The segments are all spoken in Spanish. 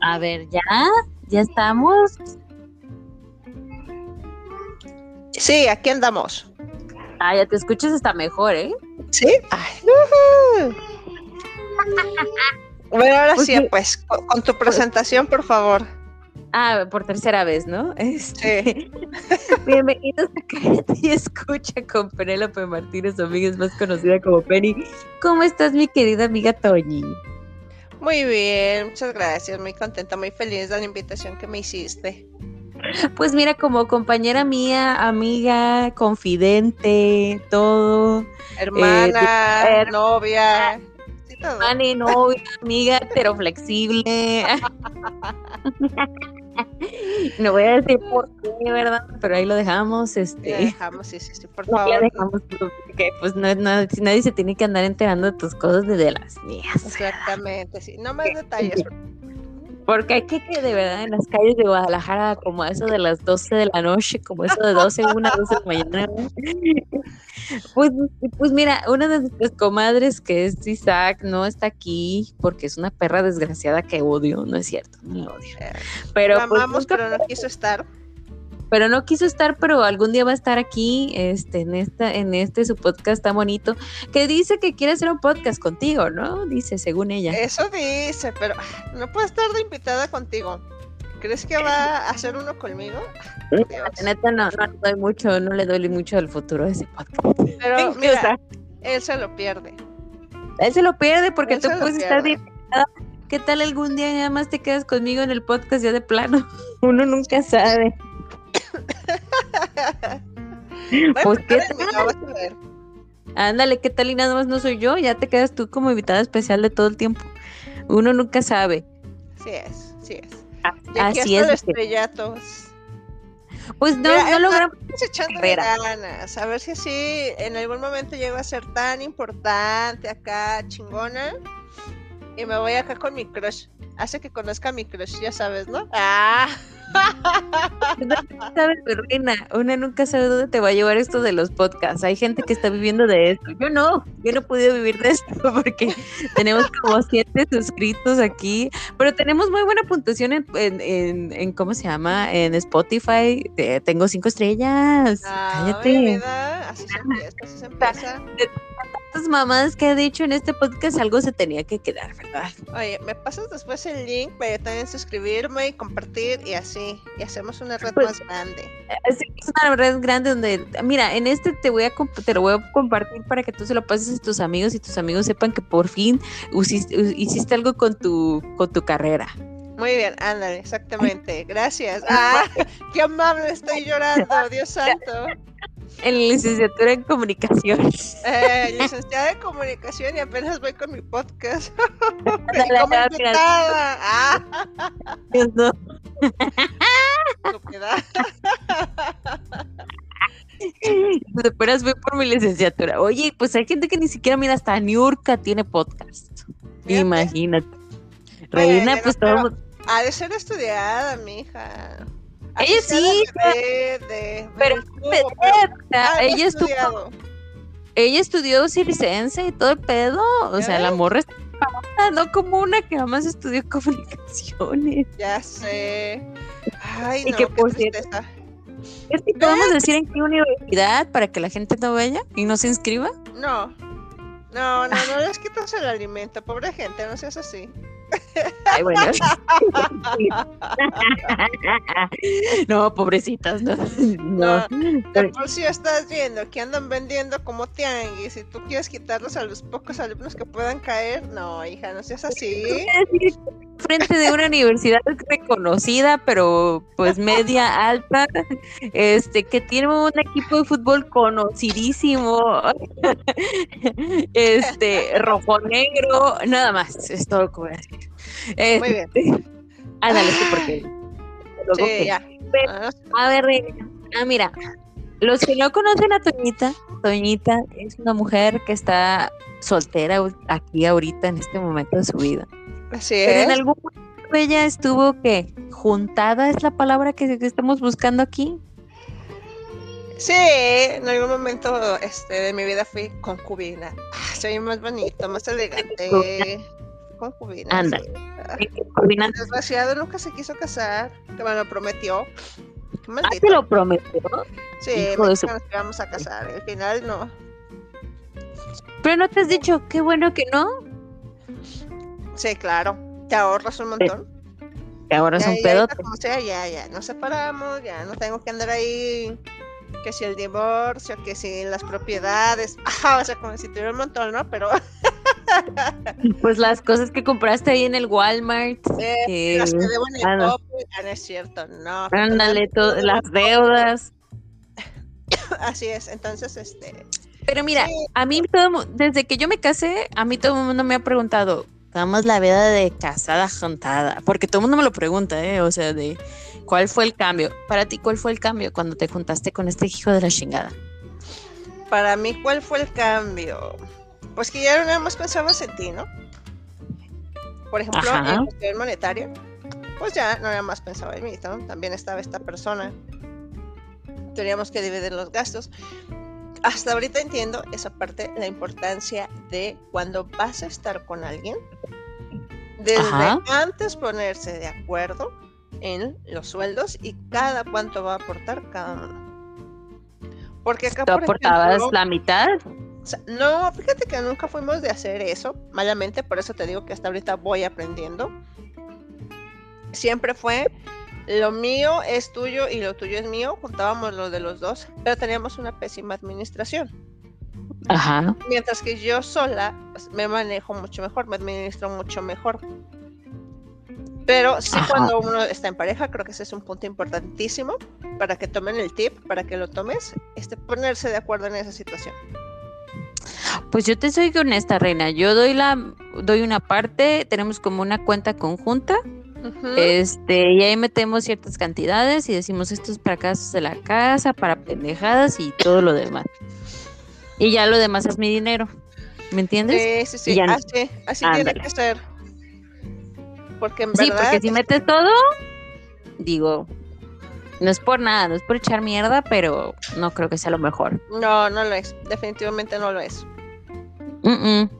A ver, ¿ya? ¿Ya estamos? Sí, aquí andamos. Ah, ya te escuchas hasta mejor, ¿eh? ¿Sí? Ay, bueno, ahora sí, pues, con, tu presentación, por favor. Ah, por tercera vez, ¿no? Este... Sí. Bienvenidos a Cállate y Escucha con Penélope Martínez, amiga más conocida como Penny. ¿Cómo estás, mi querida amiga Toñi? Muy bien, muchas gracias, muy contenta, muy feliz de la invitación que me hiciste. Pues mira, como compañera mía, amiga, confidente, todo. Hermana, eh, novia. Hermana y novia, amiga, pero flexible. no voy a decir por qué, ¿verdad? Pero ahí lo dejamos. Este... Lo dejamos, sí, sí, sí, por favor. Lo dejamos porque pues no, no, nadie se tiene que andar enterando de tus cosas desde las mías. Exactamente, sí. No más detalles. Porque hay que que de verdad en las calles de Guadalajara, como eso de las 12 de la noche, como eso de 12, una, 12 de la mañana. Pues, pues mira, una de nuestras comadres, que es Isaac, no está aquí porque es una perra desgraciada que odio, no es cierto, no la odio. Eh, pero, pues, amamos, pero no quiso estar pero no quiso estar, pero algún día va a estar aquí, este, en esta, en este su podcast tan bonito, que dice que quiere hacer un podcast contigo, ¿no? Dice, según ella. Eso dice, pero no puede estar de invitada contigo. ¿Crees que va a hacer uno conmigo? La neta no, no le doy mucho, no le doy mucho al futuro de ese podcast. Pero mira, él se lo pierde. Él se lo pierde porque tú puedes estar de invitada. ¿Qué tal algún día nada más te quedas conmigo en el podcast ya de plano? Uno nunca sabe. Pues qué tal. Ándale, ¿qué tal? Y nada más no soy yo, ya te quedas tú como invitada especial de todo el tiempo. Uno nunca sabe. Sí es, sí es. Ah, así es. estrellatos. Pues no, no logramos echando ganas, a ver si así en algún momento llego a ser tan importante acá, chingona, y me voy acá con mi crush. Hace que conozca a mi crush, ya sabes, ¿no? Ah. Una nunca sabe dónde te va a llevar esto de los podcasts. Hay gente que está viviendo de esto. Yo no, yo no he podido vivir de esto porque tenemos como siete suscritos aquí, pero tenemos muy buena puntuación en, en, en, ¿cómo se llama? En Spotify. tengo cinco estrellas. Ah, Cállate. Así se empieza, así se empieza tantas mamadas que he dicho en este podcast, algo se tenía que quedar, ¿verdad? Oye, me pasas después el link para también suscribirme y compartir y así, y hacemos una red pues, más grande. Sí, es una red grande donde, mira, en este te voy a te lo voy a compartir para que tú se lo pases a tus amigos y tus amigos sepan que por fin hiciste, algo con tu, con tu carrera. Muy bien, ándale, exactamente. Gracias. Ah, qué amable, estoy llorando, Dios santo. En licenciatura en comunicación. Eh, licenciada en comunicación y apenas voy con mi podcast. ah. No. Apenas voy por mi licenciatura. Oye, pues hay gente que ni siquiera mira hasta Niurka tiene podcast. Imagínate. Reina, pues todo. Ha de ser estudiada, mija. Ella sí, pero ella estudió, ella estudió circense y todo el pedo, o sea, la morra está no como una que jamás estudió comunicaciones. Ya sé. Ay, y no, que por cierto, ¿Es que podemos decir en qué universidad para que la gente no vaya y no se inscriba? No. No, no, no les quitas el alimento, pobre gente, no seas así. Ay, bueno. no, pobrecitas, no. no. por si estás viendo que andan vendiendo como tianguis y tú quieres quitarlos a los pocos alumnos que puedan caer, no, hija, no seas así. Frente de una universidad reconocida, pero pues media alta, este, que tiene un equipo de fútbol conocidísimo, este, rojo negro, nada más, es todo lo que voy a decir. Muy bien. Ándale, sí, porque. Sí, ya. a ver, ah, mira, los que no conocen a Toñita, Toñita es una mujer que está soltera aquí ahorita en este momento de su vida. Así es. Pero en algún momento ella estuvo que juntada es la palabra que, estamos buscando aquí. Sí, en algún momento este, de mi vida fui concubina. Ah, soy más bonito, más elegante. concubina. Anda. sí. Ah. Desgraciado nunca se quiso casar, que me lo prometió. Ah, te lo prometió. Sí, hijo me dijo que nos íbamos a casar. Al final no. Pero no te has dicho, qué bueno que no. Sí, claro. Te ahorras un montón. Que ahora es Ya, un ahorita como sea, ya, ya, nos separamos, ya no tengo que andar ahí, que si el divorcio, que si las propiedades, ajá, o sea, como si tuviera un montón, ¿no? Pero Pues las cosas que compraste ahí en el Walmart. eh, que- las que debo en ah, el no. ah, no es cierto, no. Ándale, to- las deudas. Así es, entonces, este, Pero mira, Sí. a mí todo, desde que yo me casé, a mí todo el mundo me ha preguntado, ¿cómo es la vida de casada juntada? Porque todo el mundo me lo pregunta, ¿eh? O sea, de cuál fue el cambio. Para ti, ¿cuál fue el cambio cuando te juntaste con este hijo de la chingada? para mí, ¿cuál fue el cambio? Pues que ya no nada más pensabas en ti, ¿no? Por ejemplo, Ajá. en cuestión monetaria, pues ya no nada más pensaba en mí, ¿no? También estaba esta persona. Teníamos que dividir los gastos. Hasta ahorita entiendo esa parte, la importancia de cuando vas a estar con alguien, desde Ajá. antes ponerse de acuerdo en los sueldos y cada cuánto va a aportar cada uno. Porque acá, ¿Tú por aportabas ejemplo, la mitad? o sea, no, fíjate que nunca fuimos de hacer eso, malamente, por eso te digo que hasta ahorita voy aprendiendo. Siempre fue lo mío es tuyo y lo tuyo es mío, juntábamos lo de los dos, pero teníamos una pésima administración. Ajá. Mientras que yo sola pues, me manejo mucho mejor, me administro mucho mejor. Pero sí Ajá. cuando uno está en pareja, creo que ese es un punto importantísimo para que tomen el tip, para que lo tomes, este, ponerse de acuerdo en esa situación. Pues yo te soy honesta, reina. Yo doy la, doy una parte, tenemos como una cuenta conjunta, Este, y ahí metemos ciertas cantidades y decimos esto es para gastos de la casa, para pendejadas y todo lo demás. Y ya lo demás es mi dinero. ¿Me entiendes? Sí, sí, sí, ya no- así, así tiene que ser. Porque en Sí, verdad, porque si metes todo, digo, no es por nada, no es por echar mierda, pero no creo que sea lo mejor. no, no lo es, definitivamente no lo es. Mm, mm.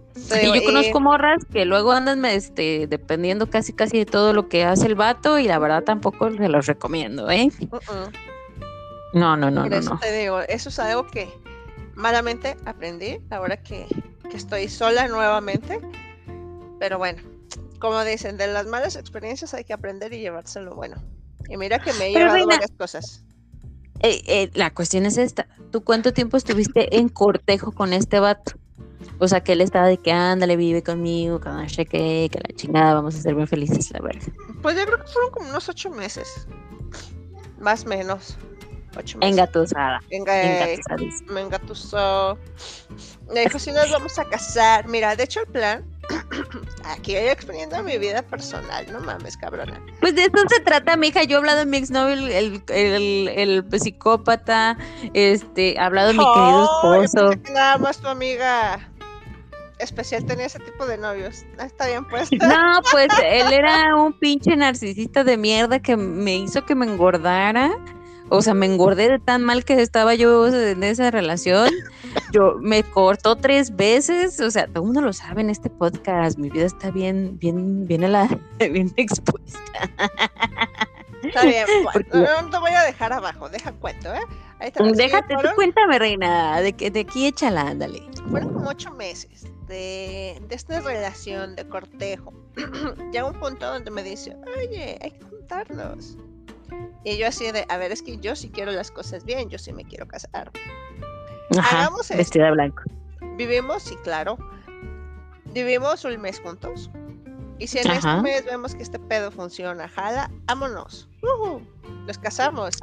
Digo, yo conozco morras que luego andan este, dependiendo casi casi de todo lo que hace el vato y la verdad tampoco se los recomiendo, ¿eh? uh, uh, No, no, no, no, eso te digo, eso es algo que malamente aprendí ahora que, que estoy sola nuevamente. Pero bueno, como dicen, de las malas experiencias hay que aprender y llevárselo bueno. Y mira que me he Pero, llevado Reina, varias cosas. Eh, eh, la cuestión es esta, ¿tú cuánto tiempo estuviste en cortejo con este vato? O sea, que él estaba de que ándale, vive conmigo, que no sé qué, que la chingada, vamos a ser bien felices, la verdad. Pues yo creo que fueron como unos ocho meses. Más o menos. Ocho meses. Engatusada, Venga, eh, engatusadísima. me engatusó. Me dijo, si nos vamos a casar. Mira, de hecho el plan, aquí voy exponiendo mi vida personal, no mames, cabrona. Pues de eso se trata, mija. Yo he hablado de mi exnovio, el, el, el, el psicópata, este, he hablado de mi querido Oh, yo esposo. nada más tu amiga especial tenía ese tipo de novios. Ah, está bien, pues. No, pues él era un pinche narcisista de mierda que me hizo que me engordara. O sea, me engordé de tan mal que estaba yo en esa relación. Yo me cortó tres veces. O sea, todo el mundo lo sabe en este podcast. Mi vida está bien, bien, bien, a la, bien expuesta. Está bien, pues. No, te voy a dejar abajo, deja cuento, ¿eh? Ahí te. Sí, Déjate, tú cuéntame, reina. De, que- de aquí échala, ándale. Fueron como ocho meses de, de esta relación de cortejo. Llega un punto donde me dice, oye, hay que juntarnos. Y yo así de, a ver, es que yo sí quiero las cosas bien, yo sí me quiero casar. Ajá, Hagamos esto. vestida blanco. Vivimos, sí, claro. Vivimos un mes juntos. Y si en Ajá. este mes vemos que este pedo funciona, jala, vámonos. Ujú, Nos casamos.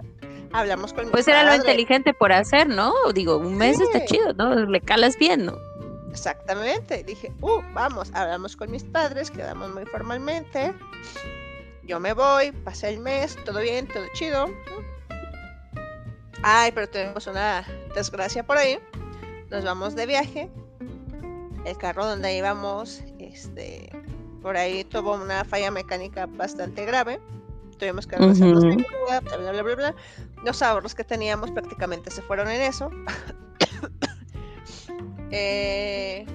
Hablamos con mi Pues era lo padre. inteligente por hacer, ¿no? Digo, un mes está chido, ¿no? Le calas bien, ¿no? Exactamente. Dije, uh, vamos, hablamos con mis padres, quedamos muy formalmente. Yo me voy, pasé el mes, todo bien, todo chido. Ay, pero tenemos una desgracia por ahí. Nos vamos de viaje. El carro donde íbamos, este, por ahí tuvo una falla mecánica bastante grave. Tuvimos que regresarnos bla, bla, bla, bla, bla. Los ahorros que teníamos prácticamente se fueron en eso. Eh,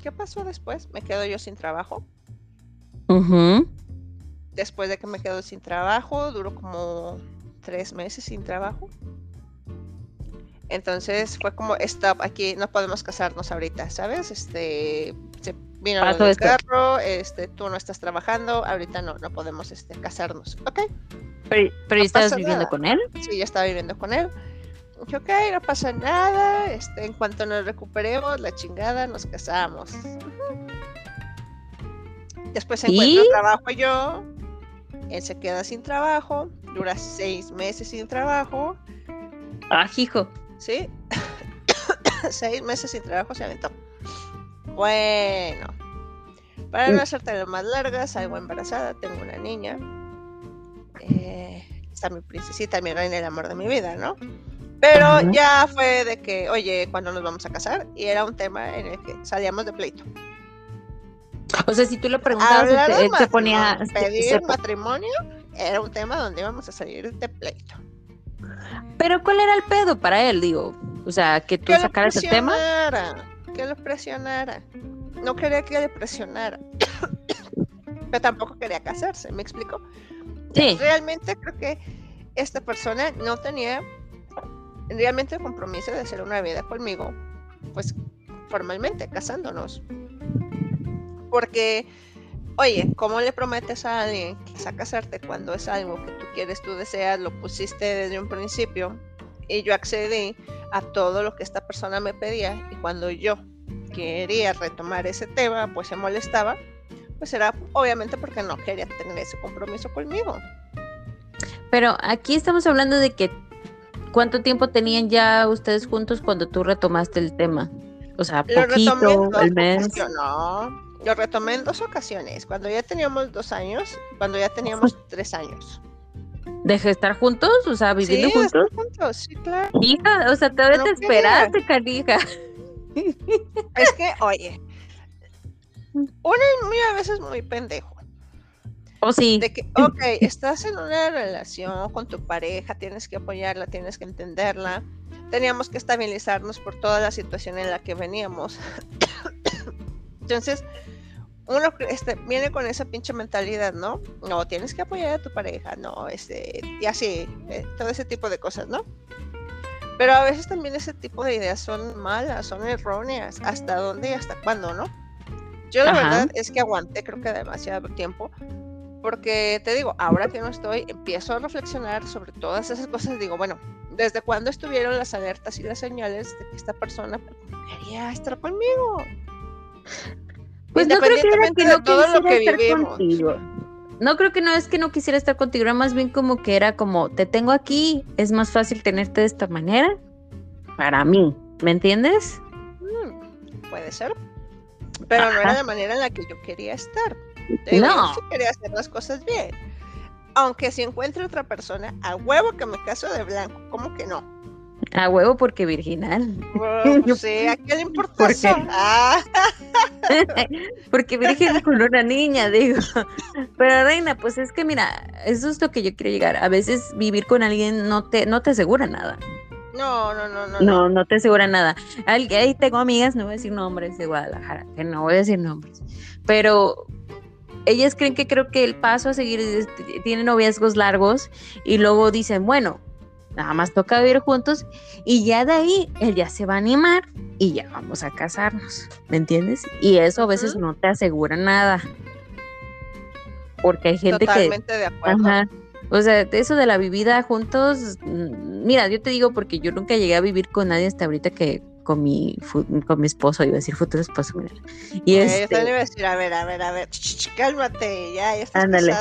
¿qué pasó después? Me quedo yo sin trabajo. Después de que me quedo sin trabajo, duró como tres meses sin trabajo. Entonces fue como, stop, aquí no podemos casarnos ahorita, ¿sabes? Este, se vino el carro, este, tú no estás trabajando, ahorita no, no podemos este, casarnos, ¿ok? ¿Pero, pero estabas viviendo con él? Sí, ya estaba viviendo con él. Dije, ok, no pasa nada, este, en cuanto nos recuperemos, la chingada, nos casamos. Después se encuentra trabajo yo, él se queda sin trabajo, dura seis meses sin trabajo. Ah, hijo. Sí, seis meses sin trabajo se aventó. Bueno, para no hacerte más largas, salgo embarazada, tengo una niña. Eh, está mi princesita, mi reina, el amor de mi vida, ¿no? Pero ya fue de que, oye, ¿cuándo nos vamos a casar? Y era un tema en el que salíamos de pleito. O sea, si tú le preguntabas, él te ponía... Pedir matrimonio era un tema donde íbamos a salir de pleito. Pero ¿cuál era el pedo para él, digo? O sea, que tú sacaras el tema. Que lo presionara. No quería que le presionara. Pero tampoco quería casarse, ¿me explico? Sí. Realmente creo que esta persona no tenía realmente el compromiso de hacer una vida conmigo, pues formalmente, casándonos. Porque, oye, ¿cómo le prometes a alguien que a casarte cuando es algo que tú quieres, tú deseas, lo pusiste desde un principio? Y yo accedí a todo lo que esta persona me pedía y cuando yo quería retomar ese tema, pues se molestaba, pues era obviamente porque no quería tener ese compromiso conmigo. Pero aquí estamos hablando de que ¿cuánto tiempo tenían ya ustedes juntos cuando tú retomaste el tema? O sea, poquito, el mes. No, lo retomé en dos ocasiones, cuando ya teníamos dos años, cuando ya teníamos tres años. ¿Dejé de estar juntos? O sea, viviendo juntos. juntos, sí, claro. Hija, o sea, todavía te esperaste, canija. Es que, oye, uno es muy a veces muy pendejo. ¿O oh, sí? De que, ok, estás en una relación con tu pareja, tienes que apoyarla, tienes que entenderla. Teníamos que estabilizarnos por toda la situación en la que veníamos. Entonces, uno este, viene con esa pinche mentalidad, ¿no? No, tienes que apoyar a tu pareja, no, este, y así, eh, todo ese tipo de cosas, ¿no? Pero a veces también ese tipo de ideas son malas, son erróneas, hasta dónde y hasta cuándo, ¿no? Yo la verdad es que aguanté creo que demasiado tiempo, porque te digo, ahora que no estoy, empiezo a reflexionar sobre todas esas cosas, digo, bueno, ¿desde cuándo estuvieron las alertas y las señales de que esta persona quería estar conmigo? Pues no creo que era que no todo lo que estar contigo. No creo que no es que no quisiera estar contigo, era más bien como que era como, te tengo aquí, es más fácil tenerte de esta manera para mí, ¿me entiendes? Mm, puede ser, pero no era la manera en la que yo quería estar. no. Yo quería hacer las cosas bien. Aunque si encuentro otra persona, a huevo que me caso de blanco, ¿cómo que no? A huevo porque virginal. Pues, sí, ¿a qué le importa eso? Ah. porque virgen con una niña, digo. Pero reina, pues es que mira, eso es lo que yo quiero llegar. A veces vivir con alguien no te, no te asegura nada. No, no, no, no. No, no te asegura nada. Ahí tengo amigas, no voy a decir nombres de Guadalajara, que no voy a decir nombres. Pero ellas creen que creo que el paso a seguir tiene noviazgos largos y luego dicen, bueno, nada más toca vivir juntos y ya de ahí él ya se va a animar y ya vamos a casarnos, ¿me entiendes? Y eso a veces no te asegura nada. Porque hay gente Totalmente de acuerdo. o sea, eso de la vivida juntos, mm, mira, yo te digo porque yo nunca llegué a vivir con nadie hasta ahorita que con mi con mi esposo, iba a decir futuro esposo, mira. Y este... Yo también iba a decir, a ver, a ver, a ver, cálmate, ya, ya estás Ándale.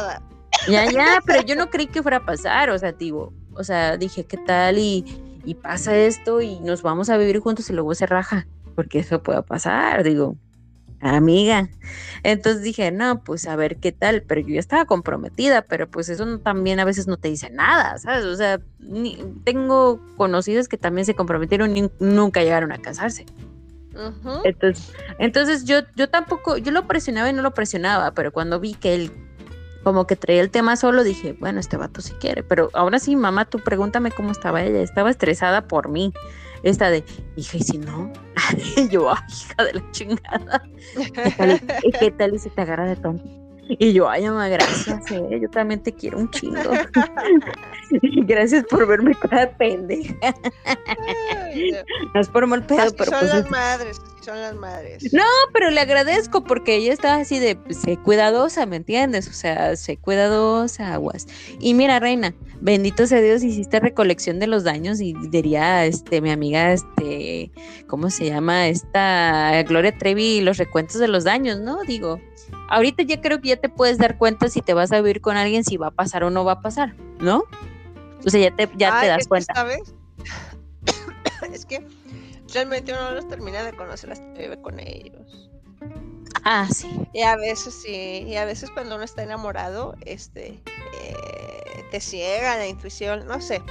Ya, ya, pero yo no creí que fuera a pasar, o sea, digo, o sea, dije, ¿qué tal? Y, pasa esto y nos vamos a vivir juntos y luego se raja, porque eso puede pasar, digo, amiga. Entonces dije, no, pues a ver qué tal, pero yo ya estaba comprometida, pero pues eso también a veces no te dice nada, ¿sabes? O sea, tengo conocidos que también se comprometieron y nunca llegaron a casarse. Entonces, entonces yo, yo tampoco, yo lo presionaba y no lo presionaba, pero cuando vi que él como que traía el tema solo, dije, bueno, este vato si quiere, pero ahora sí, mamá, tú pregúntame cómo estaba ella, estaba estresada por mí. esta de, hija, y si no, yo, hija de la chingada, ¿qué tal, qué tal y se te agarra de tonto? Y yo, ay, mamá, gracias, eh, yo también te quiero un chingo. gracias por verme cada pendeja. No. Es por mal pedo, Así pero son pues las madres, son las madres. No, pero le agradezco porque ella estaba así de, pues, sé cuidadosa, ¿me entiendes? O sea, sé cuidadosa, aguas. Y mira, reina, bendito sea Dios, hiciste recolección de los daños y diría, este, mi amiga, este, ¿cómo se llama? Esta Gloria Trevi, los recuentos de los daños, ¿no? Digo, ahorita ya creo que ya te puedes dar cuenta si te vas a vivir con alguien, si va a pasar o no va a pasar, ¿no? O sea, ya te, ya te das es cuenta. ¿Sabes? es que realmente uno no los termina de conocer hasta que vive con ellos. Ah, sí. Y a veces sí, y a veces cuando uno está enamorado, este, eh, te ciega la intuición, no sé.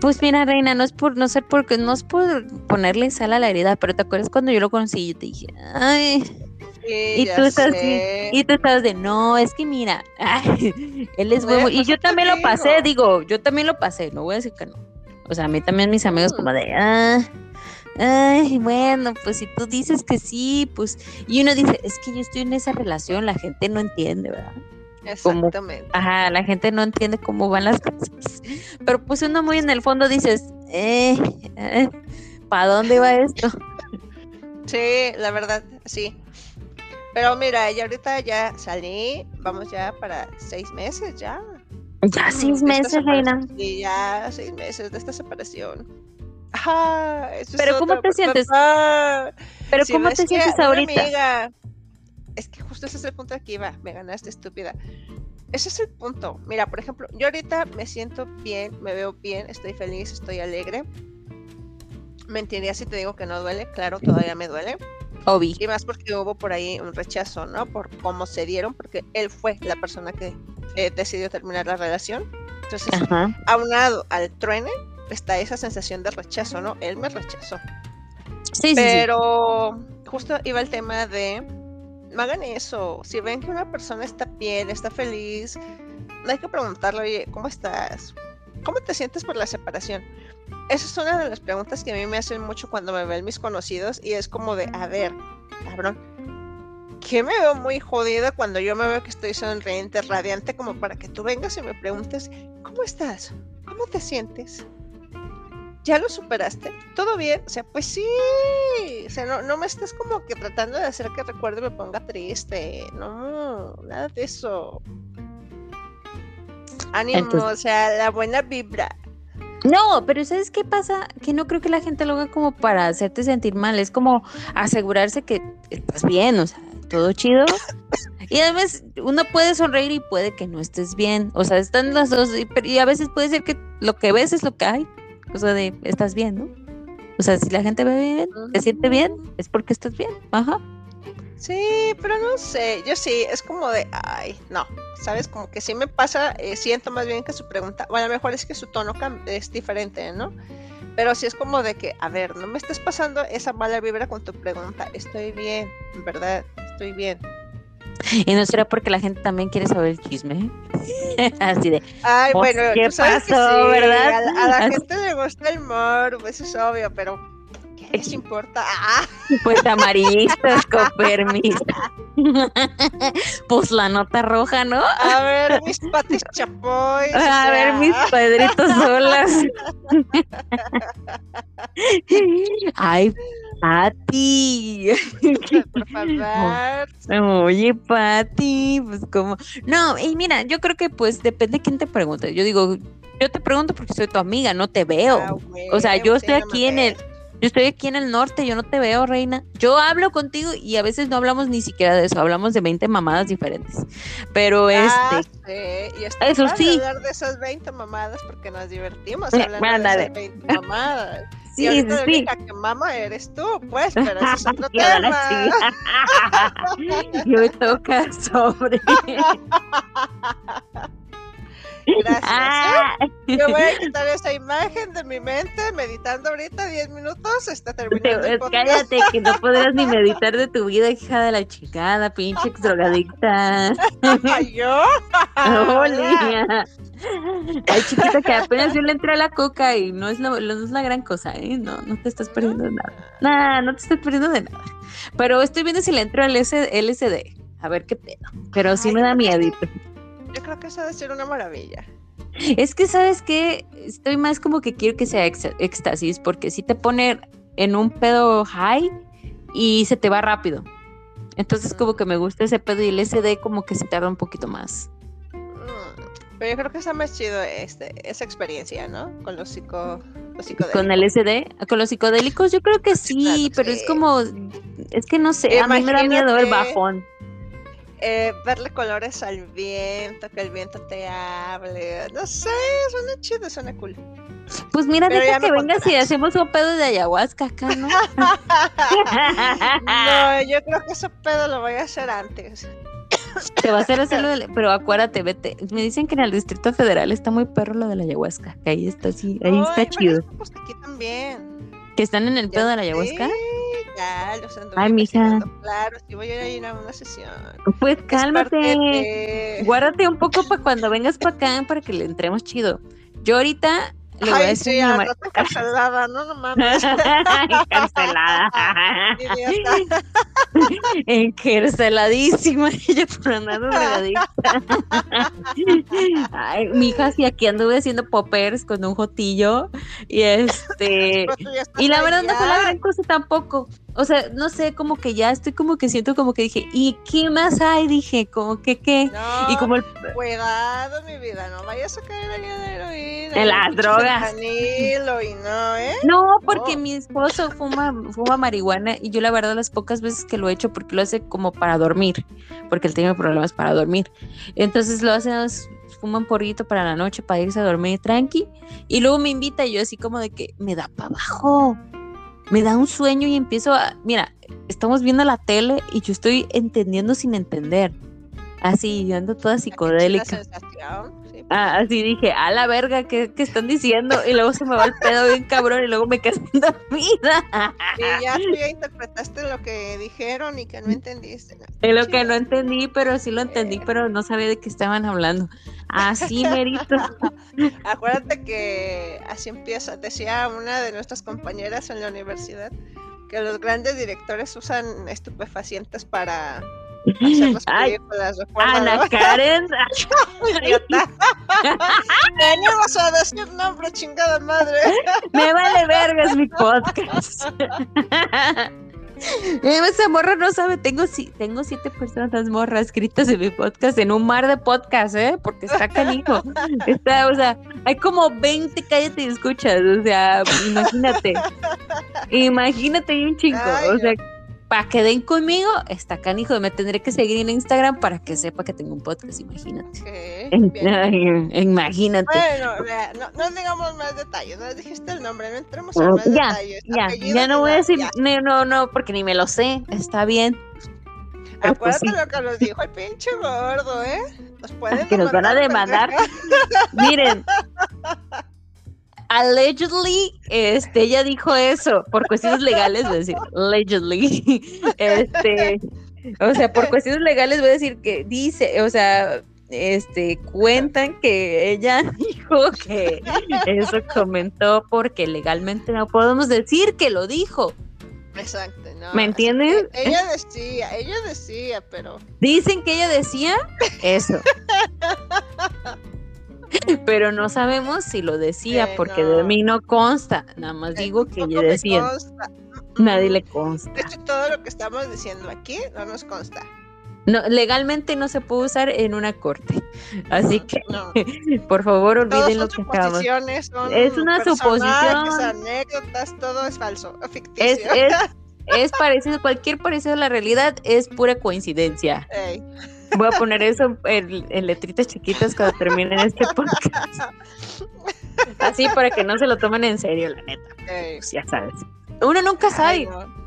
Pues mira, Reina, no es por, no sé por qué, no es por ponerle sal a la herida, pero te acuerdas cuando yo lo conocí, yo te dije, ay, Sí, y tú estás sé. y tú estabas de, no, es que mira, ay, él es Bueno, huevo, y pues yo te también lo pasé, digo. yo también lo pasé, no voy a decir que no. O sea, a mí también mis amigos Mm. como de, ah, ay, bueno, pues si tú dices que sí, pues, y uno dice, es que yo estoy en esa relación, la gente no entiende, ¿verdad? como- Exactamente. Ajá, la gente no entiende cómo van las cosas. Pero pues uno muy en el fondo dices, eh, eh ¿para dónde va esto? Sí, la verdad, sí. Pero mira, ya ahorita ya salí, vamos ya para seis meses ya. Ya Mm, seis de meses, reina. Sí, ya seis meses de esta separación. Ajá, eso es Pero ¿cómo otra te sientes? Pero Si ¿cómo te sientes ahorita? amiga- Es que justo ese es el punto aquí va, me ganaste estúpida. Ese es el punto. Mira, por ejemplo, yo ahorita me siento bien, me veo bien, estoy feliz, estoy alegre. Mentiría si te digo que no duele, claro, todavía me duele. Obi. Y más porque hubo por ahí un rechazo, ¿no? Por cómo se dieron, porque él fue la persona que eh, decidió terminar la relación. Entonces, Ajá. aunado al truene, está esa sensación de rechazo, ¿no? Él me rechazó. Sí, sí, sí. Pero justo iba el tema de, no hagan eso. Si ven que una persona está bien, está feliz, no hay que preguntarle, oye, ¿cómo estás? ¿Cómo te sientes por la separación? Esa es una de las preguntas que a mí me hacen mucho cuando me ven mis conocidos y es como de, a ver, cabrón, que me veo muy jodida cuando yo me veo que estoy sonriente, radiante, como para que tú vengas y me preguntes, ¿cómo estás? ¿Cómo te sientes? ¿Ya lo superaste? ¿Todo bien? O sea, pues sí. O sea, no, no me estés como que tratando de hacer que recuerde me ponga triste. No, nada de eso. Ánimo, Entonces- o sea, la buena vibra. No, pero ¿sabes qué pasa? Que no creo que la gente lo haga como para hacerte sentir mal, es como asegurarse que estás bien, o sea, todo chido. Y además uno puede sonreír y puede que no estés bien, o sea, están las dos, y, y a veces puede ser que lo que ves es lo que hay, o sea, de estás bien, ¿no? O sea, si la gente ve bien, te siente bien, es porque estás bien, ajá. Sí, pero no sé, yo sí, es como de, ay, no, ¿sabes? Como que sí me pasa, eh, siento más bien que su pregunta, bueno, a lo mejor es que su tono es diferente, ¿no? Pero sí es como de que, a ver, no me estés pasando esa mala vibra con tu pregunta, estoy bien, en verdad, estoy bien. Y no será porque la gente también quiere saber el chisme, así de, Ay, Pues, bueno, ¿qué tú sabes que pasó, sí, verdad? A, la- a la Así- gente le gusta el humor, pues es obvio, pero ¿qué les importa? Ah, pues amarillistas con permiso. pues la nota roja, ¿no? a ver, mis patis chapoy. A ver, mis padritos solas. Ay, Pati. Por favor. Oye, Pati, pues como. No, y mira, yo creo que pues depende de quién te pregunte. Yo digo, yo te pregunto porque soy tu amiga, no te veo. Ah, O sea, yo estoy aquí en el. Yo estoy aquí en el norte, yo no te veo, reina. Yo hablo contigo y a veces no hablamos ni siquiera de eso, hablamos de 20 mamadas diferentes. Pero Ah, este, sí, y está eso sí. hablar de esas 20 mamadas porque nos divertimos hablando de esas 20 mamadas. sí, y la sí, única que mama eres tú, pues, pero ese es otro tema. Yo toca sobre. Gracias. ¿eh? Ah, Yo voy a quitar esa imagen de mi mente meditando ahorita 10 minutos. Está terminando te- cállate, que no podrás ni meditar de tu vida, hija de la chingada, pinche ex drogadicta. Ay, ¿Yo? Hola. Ay, chiquita, que apenas yo le entré a la coca y no es, lo- no es la gran cosa, ¿eh? No, no te estás perdiendo de nada. Nah, no te estás perdiendo de nada. Pero estoy viendo si le entro al LSD. A ver qué pedo. Pero sí Ay, me da miedo. Yo creo que eso debe ser una maravilla. Es que, ¿sabes qué? Estoy más como que quiero que sea éxtasis, porque si te pone en un pedo high y se te va rápido. Entonces, como que me gusta ese pedo y el SD como que se tarda un poquito más. Mm, Pero yo creo que está más chido este, esa experiencia, ¿no? Con los, psico, los psicodélicos. Con el SD, con los psicodélicos, yo creo que sí, Claro, pero es como, es que no sé, a mí me da miedo el bajón. Eh, verle colores al viento, que el viento te hable. No sé, suena chido, suena cool. Pues mira, deja que vengas y hacemos un pedo de ayahuasca acá, ¿no? no, yo creo que ese pedo lo voy a hacer antes. Te va a hacer hacerlo, del- pero acuérdate, vete. Me dicen que en el Distrito Federal está muy perro lo de la ayahuasca, que ahí está así, ahí está chido. Pues aquí también. Que están en el Ya pedo de la ayahuasca. sé, Ya, los ando Ay, mija. Claro, sí voy a ir a una sesión. Pues Es cálmate. de- Guárdate un poco para cuando vengas para acá para que le entremos chido. Yo ahorita le voy a Ay, decir sí, a mi mamá- ando tan cancelada, no, no mames. Cancelada. Encarceladísima ella por andar de drogadicta. Ay, mi hija sí aquí anduve haciendo poppers con un jotillo y este y la verdad no fue la gran cosa tampoco. O sea, no sé, como que ya estoy como que siento como que dije, ¿y qué más hay? Dije, como que qué. No, Y como el, cuidado, mi vida, no vayas a caer ahí la heroína. Y las drogas. y no, ¿eh? No, porque mi esposo fuma, fuma marihuana y yo la verdad las pocas veces que lo he hecho porque lo hace como para dormir, porque él tiene problemas para dormir. Entonces lo hace, es- fuma un porrito para la noche para irse a dormir tranqui y luego me invita y yo así como de que me da para abajo, me da un sueño y empiezo a, mira, estamos viendo la tele y yo estoy entendiendo sin entender. Así, yo ando toda psicodélica. Sí. Ah, así dije, a la verga, ¿qué, qué están diciendo? Y luego se me va el pedo bien cabrón y luego me quedo sin dormida. Y ya tú ya interpretaste lo que dijeron y que no entendiste. ¿no? Es lo que no entendí, pero sí lo entendí, pero no sabía de qué estaban hablando. Así, merito. Acuérdate que así empieza. Decía una de nuestras compañeras en la universidad que los grandes directores usan estupefacientes para hacer las Ay, películas. ¿recuerdas, Ana no? Karen. Venimos a decir nombre, chingada madre. Me vale verga, es mi podcast. Eh, Esa morra no sabe, tengo, si- tengo siete personas morras escritas en mi podcast, en un mar de podcast, ¿eh? Porque está canijo. Está, o sea, hay como 20 cállate y escuchas, o sea, imagínate. Imagínate hay un chingo, Ay, o sea, para que den conmigo, está canijo. Me tendré que seguir en Instagram para que sepa que tengo un podcast, imagínate. Ok, En- imagínate. Bueno, vea, no, no digamos más detalles, no dijiste el nombre, no entremos Ah, en más ya, detalles. Ya, apellido ya no voy a decir, no, no, no, porque ni me lo sé, está bien. Pero pues Acuérdate sí. lo que nos dijo el pinche gordo, ¿eh? Nos pueden que nos van a demandar. Miren, allegedly, este, ella dijo eso, por cuestiones legales, voy a decir, allegedly, este, o sea, por cuestiones legales voy a decir que dice, o sea, este, cuentan que ella dijo que eso comentó porque legalmente no podemos decir que lo dijo. Exacto, no. ¿Me entiendes? Ella decía, ella decía, pero Dicen que ella decía eso. Pero no sabemos si lo decía, porque no. de mí no consta. Nada más digo que ella decía. Mm, Nadie mm. le consta. De hecho, todo lo que estamos diciendo aquí no nos consta. No, legalmente no se puede usar en una corte. Así que, no. por favor, olviden lo que acabamos. son Es una suposición. anécdotas, todo es falso, ficticio. es, es parecido, cualquier parecido a la realidad es pura coincidencia. Ey. Voy a poner eso en, en letritas chiquitas cuando terminen este podcast. Así para que no se lo tomen en serio, la neta. Pues ya sabes. Uno nunca Ay, sabe. no.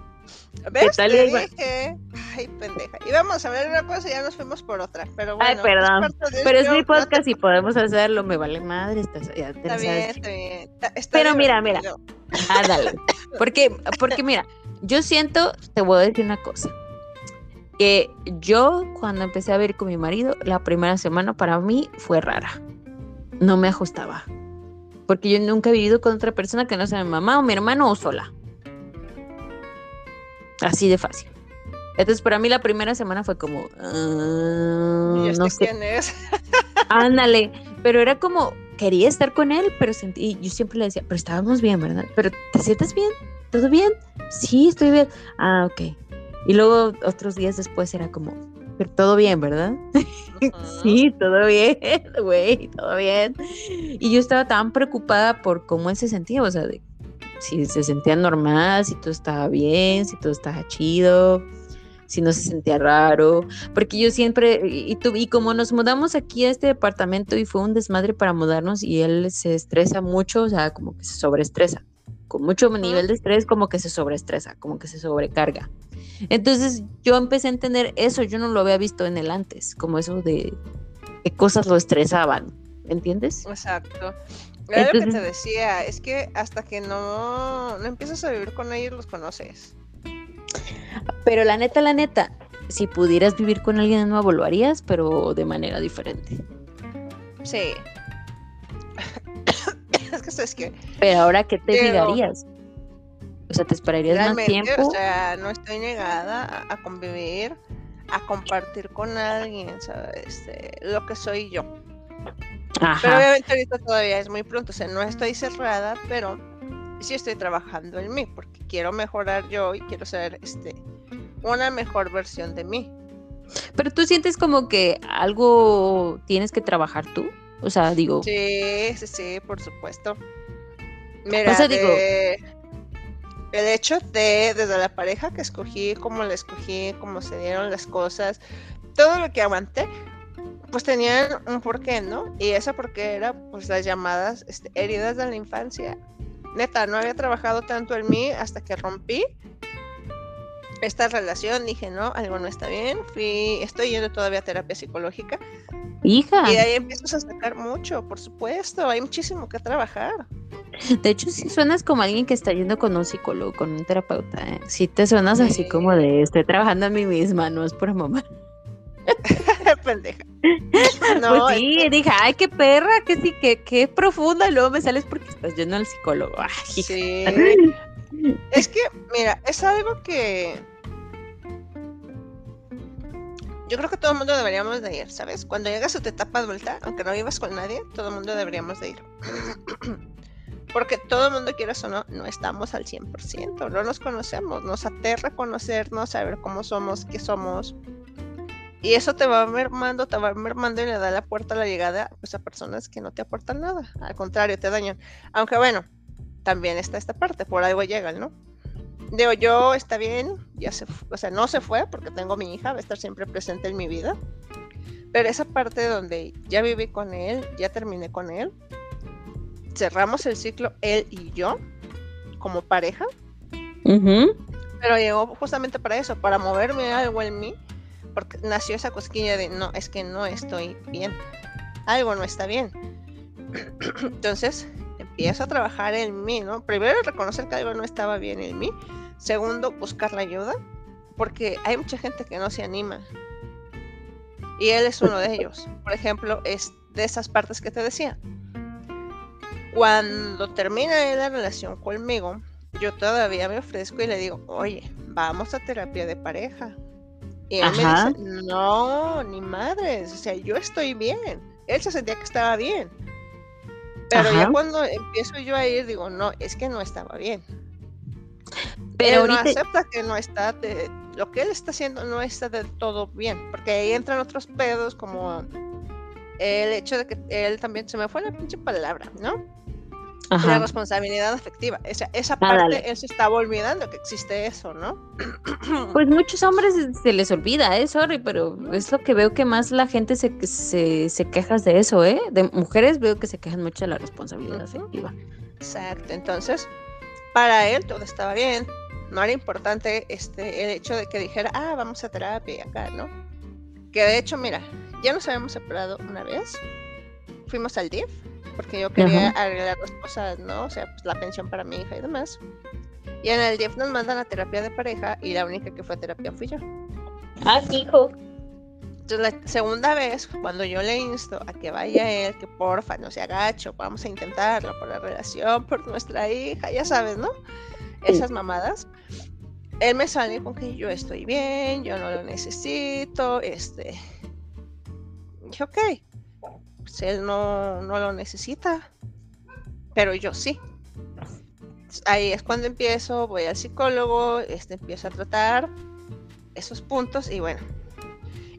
¿Ves? Te dije. Ay, pendeja. Íbamos a de una cosa y ya nos fuimos por otra. Pero bueno. Ay, perdón. pero es mi podcast y podemos hacerlo. Me vale madre. Estás, ya, está, bien, está bien, pero mira, mira. Ah, dale. Porque, porque mira, yo siento, te voy a decir una cosa. Que yo, cuando empecé a vivir con mi marido, la primera semana para mí fue rara. No me ajustaba. Porque yo nunca he vivido con otra persona que no sea mi mamá o mi hermano o sola. Así de fácil. Entonces, para mí la primera semana fue como. Uh, no sé quién es. Ándale. Pero era como. Quería estar con él, pero sentí. Yo siempre le decía, pero estábamos bien, ¿verdad? Pero ¿te sientes bien? ¿Todo bien? Sí, estoy bien. Ah, ok. Y luego otros días después era como, pero todo bien, ¿verdad? sí, todo bien, güey, todo bien. Y yo estaba tan preocupada por cómo él se sentía, o sea, de si se sentía normal, si todo estaba bien, si todo estaba chido, si no se sentía raro, porque yo siempre, y, y como nos mudamos aquí a este departamento y fue un desmadre para mudarnos y él se estresa mucho, o sea, como que se sobreestresa, con mucho nivel de estrés, como que se sobreestresa, como que se sobrecarga. Entonces yo empecé a entender eso, yo no lo había visto en él antes, como eso de qué cosas lo estresaban, ¿entiendes? Exacto. Era lo que te decía, es que hasta que no, no empiezas a vivir con ellos los conoces. Pero la neta, la neta, si pudieras vivir con alguien de nuevo, lo harías, pero de manera diferente. Sí. Es que sabes que. Pero ahora, ¿qué te fijarías? O sea, ¿te esperarías más tiempo? O sea, no estoy negada a, convivir, a compartir con alguien, ¿sabes? Este, lo que soy yo. Pero obviamente ahorita todavía es muy pronto, o sea, no estoy cerrada, pero sí estoy trabajando en mí, porque quiero mejorar yo y quiero ser este una mejor versión de mí. Pero tú sientes como que algo tienes que trabajar tú, o sea, digo. Sí, sí, sí, por supuesto. Mira, o sea, digo, el hecho de desde la pareja que escogí, cómo la escogí, cómo se dieron las cosas, todo lo que aguanté, pues tenían un porqué, ¿no? Y ese porqué era pues las llamadas este, heridas de la infancia. Neta, no había trabajado tanto en mí hasta que rompí esta relación. Dije, no, algo no está bien. Fui, estoy yendo todavía a terapia psicológica. Hija. Y ahí empiezas a sacar mucho, por supuesto. Hay muchísimo que trabajar. De hecho, si suenas como alguien que está yendo con un psicólogo, con un terapeuta. ¿eh? Si te suenas así como de estoy trabajando en mí misma, no es por mamá. Pendeja. No, pues sí, dije, ay, qué perra, que sí, que, qué profunda. Y luego me sales porque estás yendo al psicólogo. sí. es que, mira, es algo que. Yo creo que todo el mundo deberíamos de ir, ¿sabes? Cuando llegas a tu etapa adulta, aunque no vivas con nadie, todo el mundo deberíamos de ir. Porque todo el mundo, quieras o no, no estamos al 100%, no nos conocemos, nos aterra conocernos, saber cómo somos, qué somos, y eso te va mermando, te va mermando y le da la puerta a la llegada pues, a personas que no te aportan nada. Al contrario, te dañan. Aunque bueno, también está esta parte, por algo llegan, ¿no? Digo, yo está bien, ya se o sea, no se fue porque tengo mi hija, va a estar siempre presente en mi vida. Pero esa parte donde ya viví con él, ya terminé con él, cerramos el ciclo él y yo como pareja. Pero llegó justamente para eso, para moverme algo en mí porque nació esa cosquilla de no, es que no estoy bien, algo no está bien. Entonces, empiezo a trabajar en mí, ¿no? Primero, reconocer que algo no estaba bien en mí. Segundo, buscar la ayuda, porque hay mucha gente que no se anima. Y él es uno de ellos. Por ejemplo, es de esas partes que te decía. Cuando termina la relación conmigo, yo todavía me ofrezco y le digo, oye, vamos a terapia de pareja. Y él me dice, no, ni madres, o sea, yo estoy bien. Él se sentía que estaba bien. Pero ya cuando empiezo yo a ir, digo, no, es que no estaba bien. Pero él no acepta que no está, de, lo que él está haciendo no está del todo bien, porque ahí entran otros pedos como el hecho de que él también, se me fue la pinche palabra, ¿no? La responsabilidad afectiva. Esa, esa ah, parte, él se estaba olvidando que existe eso, ¿no? Pues muchos hombres se les olvida, ¿eh? Sorry, pero es lo que veo que más la gente se, se, se queja de eso, ¿eh? De mujeres veo que se quejan mucho de la responsabilidad afectiva. Exacto, entonces, para él todo estaba bien, no era importante este, el hecho de que dijera, ah, vamos a terapia acá, ¿no? Que de hecho, mira, ya nos habíamos separado una vez, fuimos al DIF, porque yo quería arreglar las cosas, ¿no? O sea, pues la pensión para mi hija y demás. Y en el DIF nos mandan a terapia de pareja y la única que fue a terapia fui yo. Ah, hijo. Entonces la segunda vez, cuando yo le insto a que vaya él, que porfa, no se agacho, vamos a intentarlo por la relación, por nuestra hija, ya sabes, ¿no? Esas mamadas. Él me sale con que yo estoy bien, yo no lo necesito, este... Dije, ok, él no, no lo necesita, pero yo sí. Ahí es cuando empiezo, voy al psicólogo, este, empiezo a tratar esos puntos y bueno,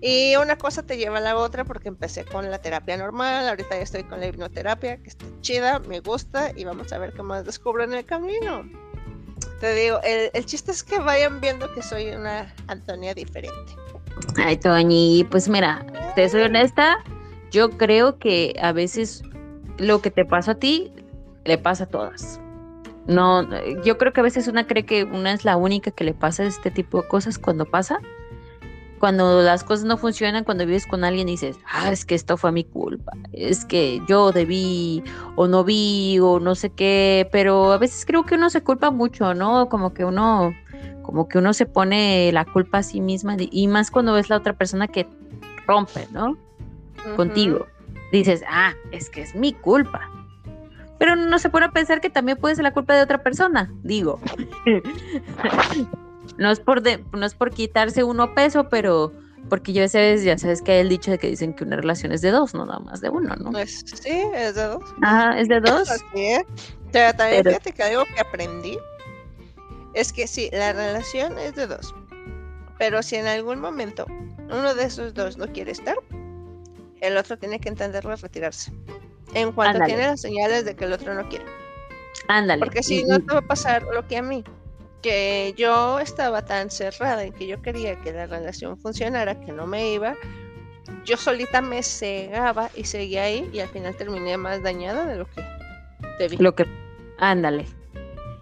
y una cosa te lleva a la otra porque empecé con la terapia normal, ahorita ya estoy con la hipnoterapia, que está chida, me gusta y vamos a ver qué más descubro en el camino. Te digo, el, chiste es que vayan viendo que soy una Antonia diferente. Ay, Toñi, pues mira, te soy honesta, yo creo que a veces lo que te pasa a ti le pasa a todas. No, yo creo que a veces una cree que una es la única que le pasa este tipo de cosas cuando pasa, cuando las cosas no funcionan, cuando vives con alguien y dices, ah, es que esto fue mi culpa, es que yo debí o no vi o no sé qué, pero a veces creo que uno se culpa mucho, ¿no? Como que uno, como que uno se pone la culpa a sí misma y más cuando ves la otra persona que rompe, ¿no? Contigo. Dices, ah, es que es mi culpa. Pero no se pone a pensar que también puede ser la culpa de otra persona, digo. No es por no es por quitarse uno peso, pero porque yo a veces ya sabes que hay el dicho de que dicen que una relación es de dos, no nada más de uno, ¿no? Pues, sí, es de dos. Ajá, es de dos. Así es. Pero también fíjate que algo que aprendí es que sí, la relación es de dos. Pero si en algún momento uno de esos dos no quiere estar, el otro tiene que entenderlo y retirarse. En cuanto tiene las señales de que el otro no quiere. Ándale. Porque si no te va a pasar lo que a mí que yo estaba tan cerrada en que yo quería que la relación funcionara, que no me iba, yo solita me cegaba y seguía ahí y al final terminé más dañada de lo que debí. Lo que, ándale.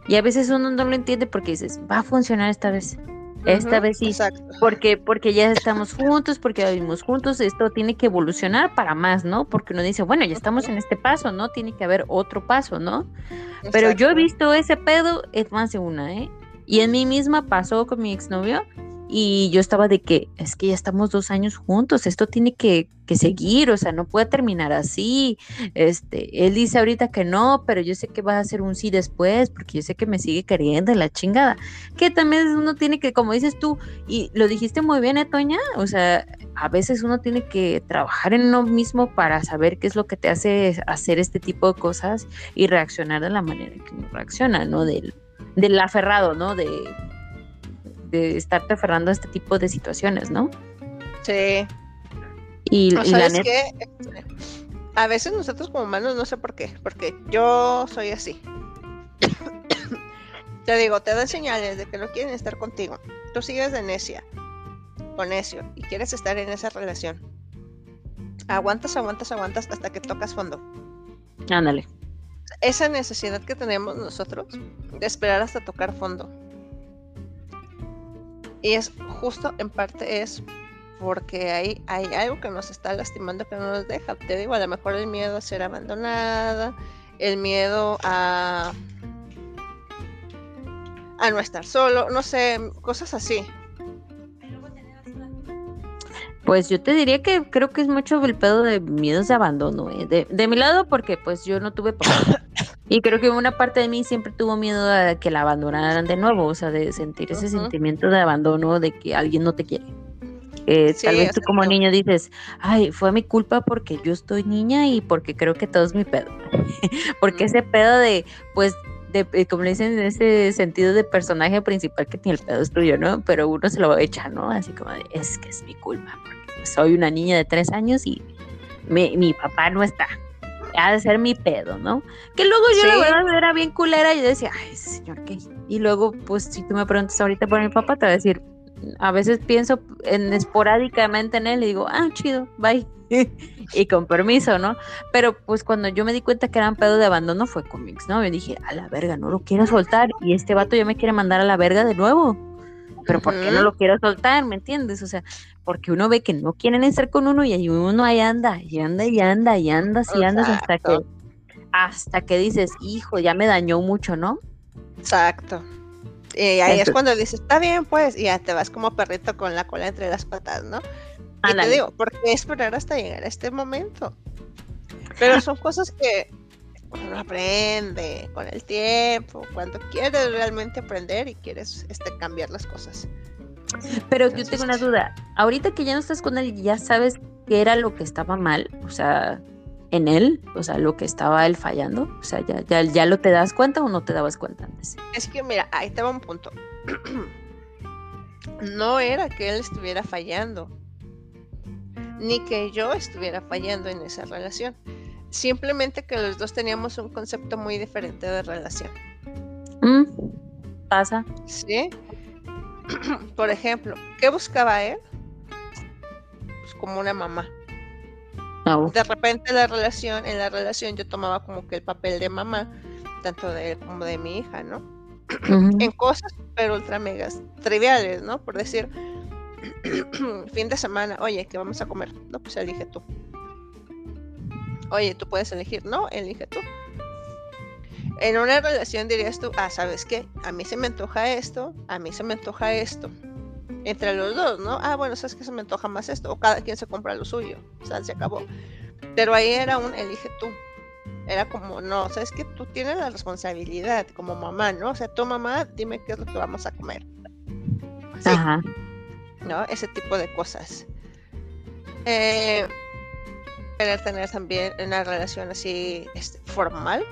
Y a veces uno no lo entiende porque dices, va a funcionar esta vez. Esta vez sí. Porque, porque ya estamos juntos, porque vivimos juntos, esto tiene que evolucionar para más, ¿no? Porque uno dice, bueno, ya estamos en este paso, ¿no? Tiene que haber otro paso, ¿no? Pero yo he visto ese pedo, es más de una, ¿eh? Y en mí misma pasó con mi exnovio y yo estaba de que es que ya estamos dos años juntos, esto tiene que, que, seguir, o sea, no puede terminar así. Este, él dice ahorita que no, pero yo sé que va a ser un sí después, porque yo sé que me sigue queriendo la chingada. Que también uno tiene que, como dices tú, y lo dijiste muy bien, ¿eh, Toña? O sea, a veces uno tiene que trabajar en uno mismo para saber qué es lo que te hace hacer este tipo de cosas y reaccionar de la manera que uno reacciona, ¿no? Del del aferrado, ¿no? De, de estarte aferrando a este tipo de situaciones, ¿no? Sí. Y, la A veces nosotros como humanos, no sé por qué, porque yo soy así. te digo, te dan señales de que no quieren estar contigo. Tú sigues de necia, o necio, y quieres estar en esa relación. Aguantas, aguantas, aguantas hasta que tocas fondo. Ándale esa necesidad que tenemos nosotros de esperar hasta tocar fondo. Y es justo en parte es porque hay, hay algo que nos está lastimando que no nos deja. Te digo, a lo mejor el miedo a ser abandonada, el miedo a, a no estar solo, no sé, cosas así. Pues yo te diría que creo que es mucho el pedo de miedos de abandono, ¿eh? de, mi lado porque pues yo no tuve papá. y creo que una parte de mí siempre tuvo miedo a que la abandonaran de nuevo, o sea, de sentir ese sentimiento de abandono, de que alguien no te quiere. Eh, tal vez tú como niño dices, ay, fue mi culpa porque yo estoy niña y porque creo que todo es mi pedo. porque ese pedo de, pues, de, eh, como le dicen, en ese sentido de personaje principal que tiene el pedo es tuyo, ¿no? Pero uno se lo echa, ¿no? Así como de, es que es mi culpa, soy una niña de tres años y mi papá no está. Ha de ser mi pedo, ¿no? Que luego yo la verdad era bien culera y yo decía, ay, señor qué. Y luego, pues si tú me preguntas ahorita por mi papá, te voy a decir, a veces pienso en esporádicamente en él y digo, ah, chido, bye. y con permiso, ¿no? Pero pues cuando yo me di cuenta que eran pedo de abandono fue con Mix, ¿no? Me dije, a la verga, no lo quiero soltar y este vato ya me quiere mandar a la verga de nuevo. Pero ¿por qué no lo quiero soltar? ¿Me entiendes? O sea, porque uno ve que no quieren estar con uno y ahí uno ahí anda, y anda, y anda, y andas, y andas hasta que hasta que dices, hijo, ya me dañó mucho, ¿no? Exacto. Y ahí es cuando dices, está bien, pues, y ya te vas como perrito con la cola entre las patas, ¿no? Y te digo, ¿por qué esperar hasta llegar a este momento? Pero son cosas que uno aprende con el tiempo, cuando quieres realmente aprender y quieres este, cambiar las cosas. Pero yo tengo una duda. Ahorita que ya no estás con él, ya sabes qué era lo que estaba mal, o sea, en él, o sea, lo que estaba él fallando. O sea, ya, ya, ya lo te das cuenta o no te dabas cuenta antes. Es que mira, ahí va un punto. no era que él estuviera fallando, ni que yo estuviera fallando en esa relación. Simplemente que los dos teníamos un concepto muy diferente de relación. Mm, pasa. Sí. Por ejemplo, ¿qué buscaba él? Pues como una mamá. Ah, de repente la relación, en la relación yo tomaba como que el papel de mamá, tanto de él como de mi hija, ¿no? en cosas pero ultra megas triviales, ¿no? Por decir, fin de semana, oye, ¿qué vamos a comer? No, pues elige tú. Oye, tú puedes elegir, no, elige tú. En una relación dirías tú, ah, ¿sabes qué? A mí se me antoja esto, a mí se me antoja esto. Entre los dos, ¿no? Ah, bueno, ¿sabes que se me antoja más esto? O cada quien se compra lo suyo. O sea, se acabó. Pero ahí era un elige tú. Era como, no, ¿sabes que Tú tienes la responsabilidad como mamá, ¿no? O sea, tu mamá, dime qué es lo que vamos a comer. Ajá. ¿no? Ese tipo de cosas. Eh, tener también una relación así este, formal,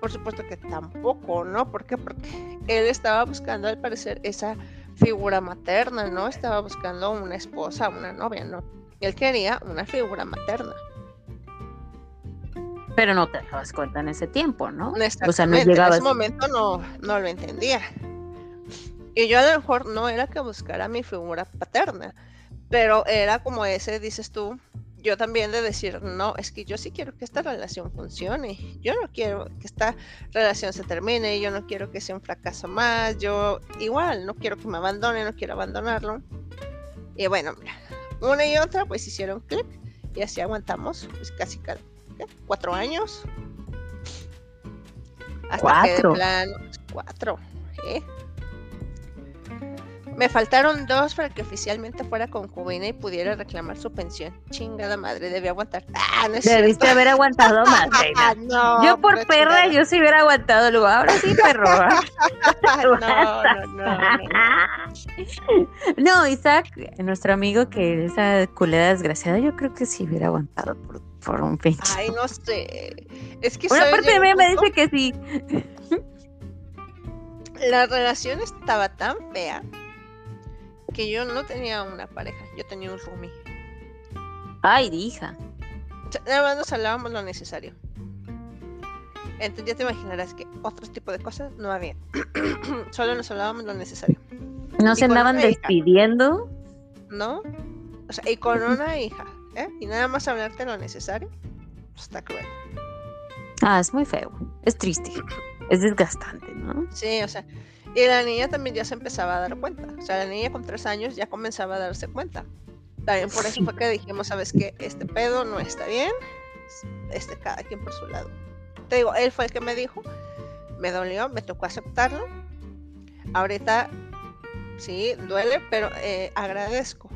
por supuesto que tampoco, ¿no? ¿Por qué? Porque él estaba buscando, al parecer, esa figura materna, ¿no? Estaba buscando una esposa, una novia, ¿no? Él quería una figura materna. Pero no te dabas cuenta en ese tiempo, ¿no? O sea, no llegabas... En ese momento no, no lo entendía. Y yo a lo mejor no era que buscara mi figura paterna, pero era como ese, dices tú, yo también de decir, no, es que yo sí quiero que esta relación funcione, yo no quiero que esta relación se termine, yo no quiero que sea un fracaso más, yo igual, no quiero que me abandone, no quiero abandonarlo. Y bueno, mira, una y otra pues hicieron clic y así aguantamos pues casi cada cuatro años. Hasta ¿Cuatro? que de cuatro, ¿eh? Me faltaron dos para que oficialmente fuera concubina y pudiera reclamar su pensión. Chingada madre, debí aguantar. Ah, no Debiste haber aguantado más, yo por perra, yo sí hubiera aguantado. Luego, ahora sí, perro. no, no, no, no. Isaac, nuestro amigo que esa culera desgraciada, yo creo que sí hubiera aguantado por, por un pinche. Ay, no sé. Es que Una parte de mí me dice que sí. La relación estaba tan fea que yo no tenía una pareja, yo tenía un roomie. Ay, hija. Nada más nos hablábamos lo necesario. Entonces ya te imaginarás que otro tipo de cosas no había. Solo nos hablábamos lo necesario. ¿No se andaban despidiendo? no. O sea, y con una hija, ¿eh? Y nada más hablarte lo necesario. Pues, está cruel. Ah, es muy feo. Es triste. es desgastante, ¿no? Sí, o sea, y la niña también ya se empezaba a dar cuenta. O sea, la niña con tres años ya comenzaba a darse cuenta. También por eso fue que dijimos, ¿sabes qué? Este pedo no está bien. Este, cada quien por su lado. Te digo, él fue el que me dijo. Me dolió, me tocó aceptarlo. Ahorita sí, duele, pero eh, agradezco.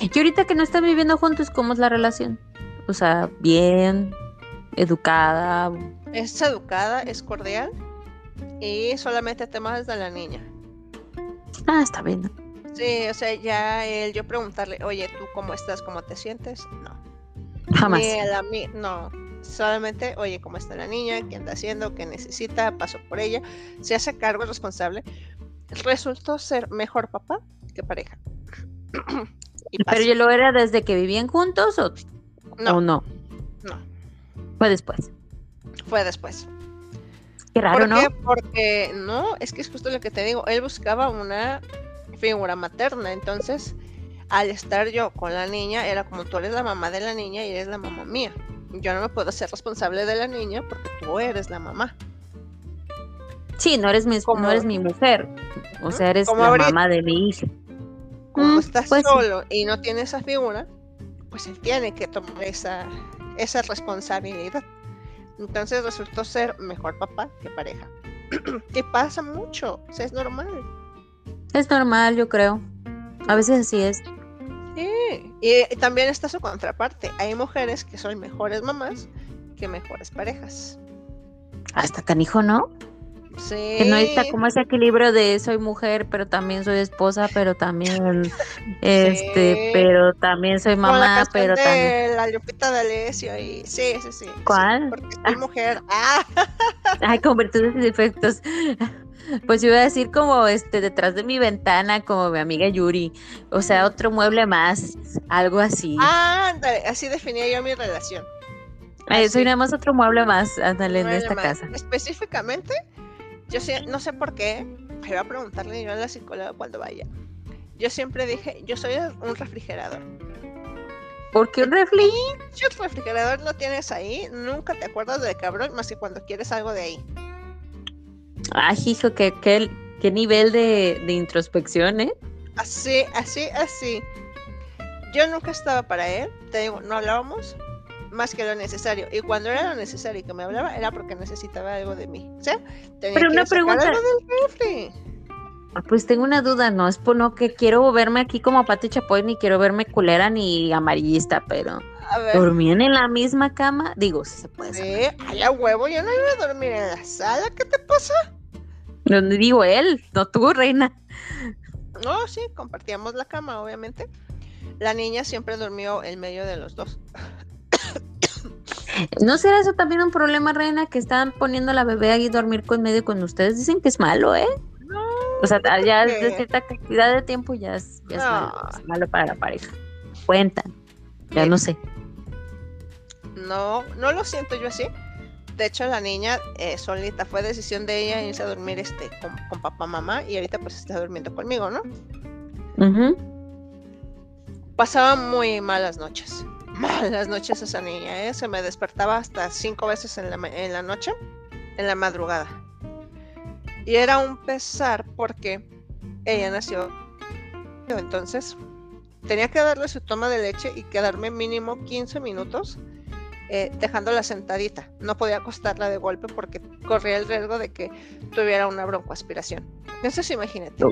Y ahorita que no están viviendo juntos, ¿cómo es la relación? O sea, bien, educada. Es educada, es cordial y solamente temas de la niña. Ah, está bien. Sí, o sea, ya el yo preguntarle, oye, ¿tú cómo estás? ¿Cómo te sientes? No. Jamás. Ni no. Solamente, oye, ¿cómo está la niña? ¿Qué anda haciendo? ¿Qué necesita? Paso por ella. Se hace cargo, es responsable. Resultó ser mejor papá que pareja. ¿Pero yo lo era desde que vivían juntos o no? no? No. Fue después. Fue después. Qué raro, ¿Por ¿no? Porque no, es que es justo lo que te digo. Él buscaba una figura materna. Entonces, al estar yo con la niña, era como tú eres la mamá de la niña y eres la mamá mía. Yo no me puedo ser responsable de la niña porque tú eres la mamá. Sí, no eres mi, no eres mi mujer. O sea, eres la mamá de mi hija. Como mm, estás pues solo y no tienes esa figura, pues él tiene que tomar esa, esa responsabilidad. Entonces resultó ser mejor papá que pareja. que pasa mucho, o sea, es normal. Es normal, yo creo. A veces así es. Sí, y también está su contraparte. Hay mujeres que son mejores mamás que mejores parejas. Hasta canijo, ¿no? Sí. Que no está como ese equilibrio de soy mujer, pero también soy esposa, pero también este, pero también soy mamá, pero de también. La Lupita de Alessio y sí, sí, sí. ¿Cuál? porque soy mujer. Ah. Ay, con virtudes y defectos. Pues iba a decir como este detrás de mi ventana, como mi amiga Yuri. O sea, otro mueble más, algo así. Ah, así definía yo mi relación. soy nada más otro mueble más, ándale, en esta casa. Específicamente, yo sé, no sé por qué, me voy a preguntarle yo a la psicóloga cuando vaya. Yo siempre dije, yo soy un refrigerador. ¿Por qué un refri? El refrigerador lo tienes ahí, nunca te acuerdas de cabrón más que cuando quieres algo de ahí. Ay, hijo, qué, qué, qué nivel de, de, introspección, ¿eh? Así, así, así. Yo nunca estaba para él, te digo, no hablábamos más que lo necesario. Y cuando era lo necesario y que me hablaba, era porque necesitaba algo de mí. O sea, tenía Pero que una pregunta. Algo del. Ah, pues tengo una duda, no es por no que quiero verme aquí como Pati Chapoy, ni quiero verme culera ni amarillista, pero ¿dormían en la misma cama? Digo, si se puede. Sí, a huevo, yo no iba a dormir en la sala, ¿qué te pasa? Donde digo él, no tú, reina. No, sí, compartíamos la cama, obviamente. La niña siempre durmió en medio de los dos. ¿No será eso también un problema, reina, que están poniendo a la bebé ahí dormir con medio cuando ustedes dicen que es malo, eh? No. O sea, ya de cierta cantidad de tiempo ya es, ya es malo, es malo para la pareja. Cuentan, ya no sé. No, no lo siento yo así. De hecho, la niña eh, solita fue decisión de ella irse a dormir este con, con papá, mamá y ahorita pues está durmiendo conmigo, ¿no? Pasaba muy malas noches malas noches esa niña, ¿eh? Se me despertaba hasta cinco veces en la, en la noche, en la madrugada. Y era un pesar porque ella nació. Entonces, tenía que darle su toma de leche y quedarme mínimo 15 minutos eh, dejándola sentadita. No podía acostarla de golpe porque corría el riesgo de que tuviera una broncoaspiración. Entonces, imagínate,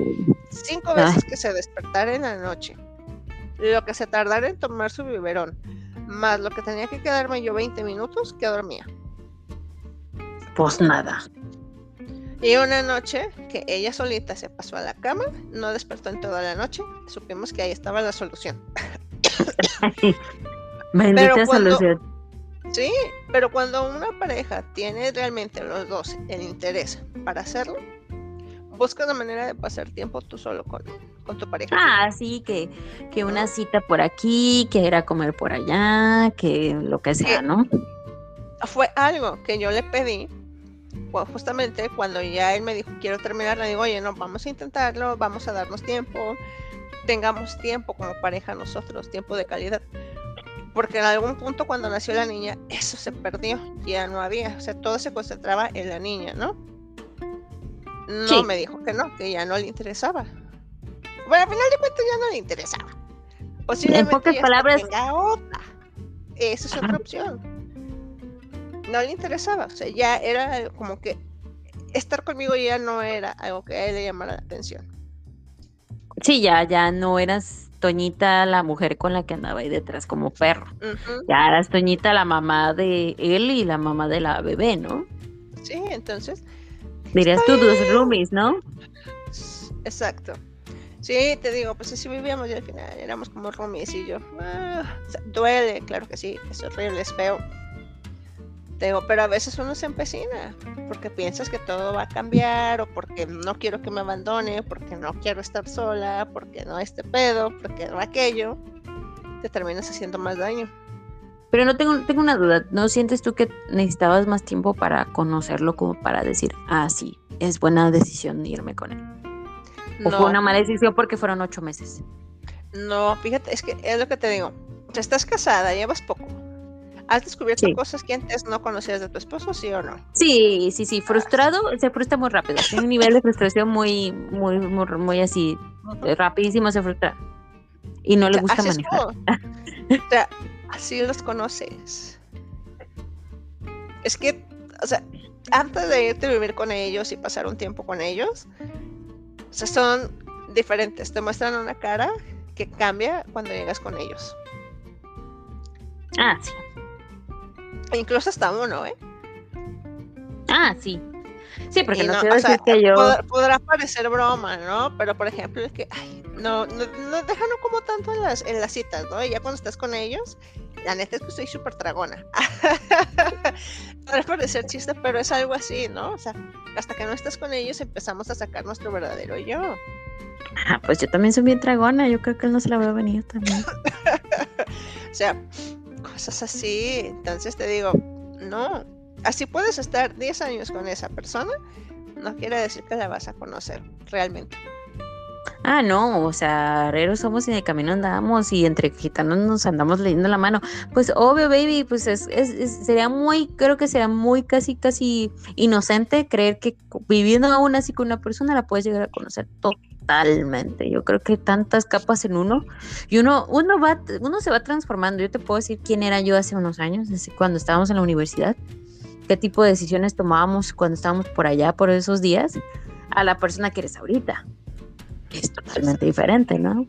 cinco veces que se despertara en la noche, lo que se tardara en tomar su biberón, más lo que tenía que quedarme yo 20 minutos, que dormía. Pues nada. Y una noche que ella solita se pasó a la cama, no despertó en toda la noche, supimos que ahí estaba la solución. Bendita solución. Sí, pero cuando una pareja tiene realmente los dos el interés para hacerlo, busca una manera de pasar tiempo tú solo con, con tu pareja. Ah, sí, que, que una cita por aquí, que era comer por allá, que lo que sea, ¿no? Fue algo que yo le pedí, pues justamente cuando ya él me dijo quiero terminar, le digo, oye, no, vamos a intentarlo, vamos a darnos tiempo, tengamos tiempo como pareja nosotros, tiempo de calidad. Porque en algún punto cuando nació la niña, eso se perdió, ya no había, o sea, todo se concentraba en la niña, ¿no? No, me dijo que no, que ya no le interesaba. Bueno, al final de cuentas ya no le interesaba. en pocas palabras. otra. Esa es otra opción. No le interesaba. O sea, ya era como que estar conmigo ya no era algo que a él le llamara la atención. Sí, ya, ya no eras Toñita la mujer con la que andaba ahí detrás como perro. Ya eras Toñita la mamá de él y la mamá de la bebé, ¿no? Sí, entonces Dirías tú, dos roomies, ¿no? Exacto. Sí, te digo, pues así vivíamos y al final éramos como roomies y yo. Ah, duele, claro que sí, es horrible, es feo. Te digo, pero a veces uno se empecina porque piensas que todo va a cambiar o porque no quiero que me abandone, porque no quiero estar sola, porque no este pedo, porque no aquello. Te terminas haciendo más daño. Pero no tengo, tengo una duda, ¿no sientes tú que necesitabas más tiempo para conocerlo como para decir, ah, sí, es buena decisión irme con él? ¿O fue una mala decisión porque fueron ocho meses? No, fíjate, es que es lo que te digo. Estás casada, llevas poco. ¿Has descubierto cosas que antes no conocías de tu esposo, sí o no? Sí, sí, sí. Frustrado, se frustra muy rápido. Tiene un nivel de frustración muy, muy, muy, muy así, rapidísimo se frustra. Y no le gusta manejar. o sea, así los conoces. Es que, o sea, antes de irte a vivir con ellos y pasar un tiempo con ellos, o sea, son diferentes. Te muestran una cara que cambia cuando llegas con ellos. Ah, sí. E incluso hasta uno, ¿eh? Ah, sí. Sí, porque no, quiero decir que yo. Podrá, parecer broma, ¿no? Pero por ejemplo, es que, ay, no, no, no dejan como tanto en las, en las citas, ¿no? Y ya cuando estás con ellos, la neta es que estoy súper tragona. Podrá parecer chiste, pero es algo así, ¿no? O sea, hasta que no estás con ellos empezamos a sacar nuestro verdadero yo. Ah, pues yo también soy bien tragona, yo creo que él no se la va a venir también. o sea, cosas así. Entonces te digo, no, así puedes estar 10 años con esa persona, no quiere decir que la vas a conocer realmente. Ah, no, o sea, herreros somos y el camino andamos y entre gitanos nos andamos leyendo la mano. Pues obvio, baby, pues es, sería muy, creo que sería muy casi, casi inocente creer que viviendo aún así con una persona la puedes llegar a conocer totalmente. Yo creo que tantas capas en uno y uno, uno va, uno se va transformando. Yo te puedo decir quién era yo hace unos años, cuando estábamos en la universidad, qué tipo de decisiones tomábamos cuando estábamos por allá por esos días, a la persona que eres ahorita es totalmente diferente, ¿no?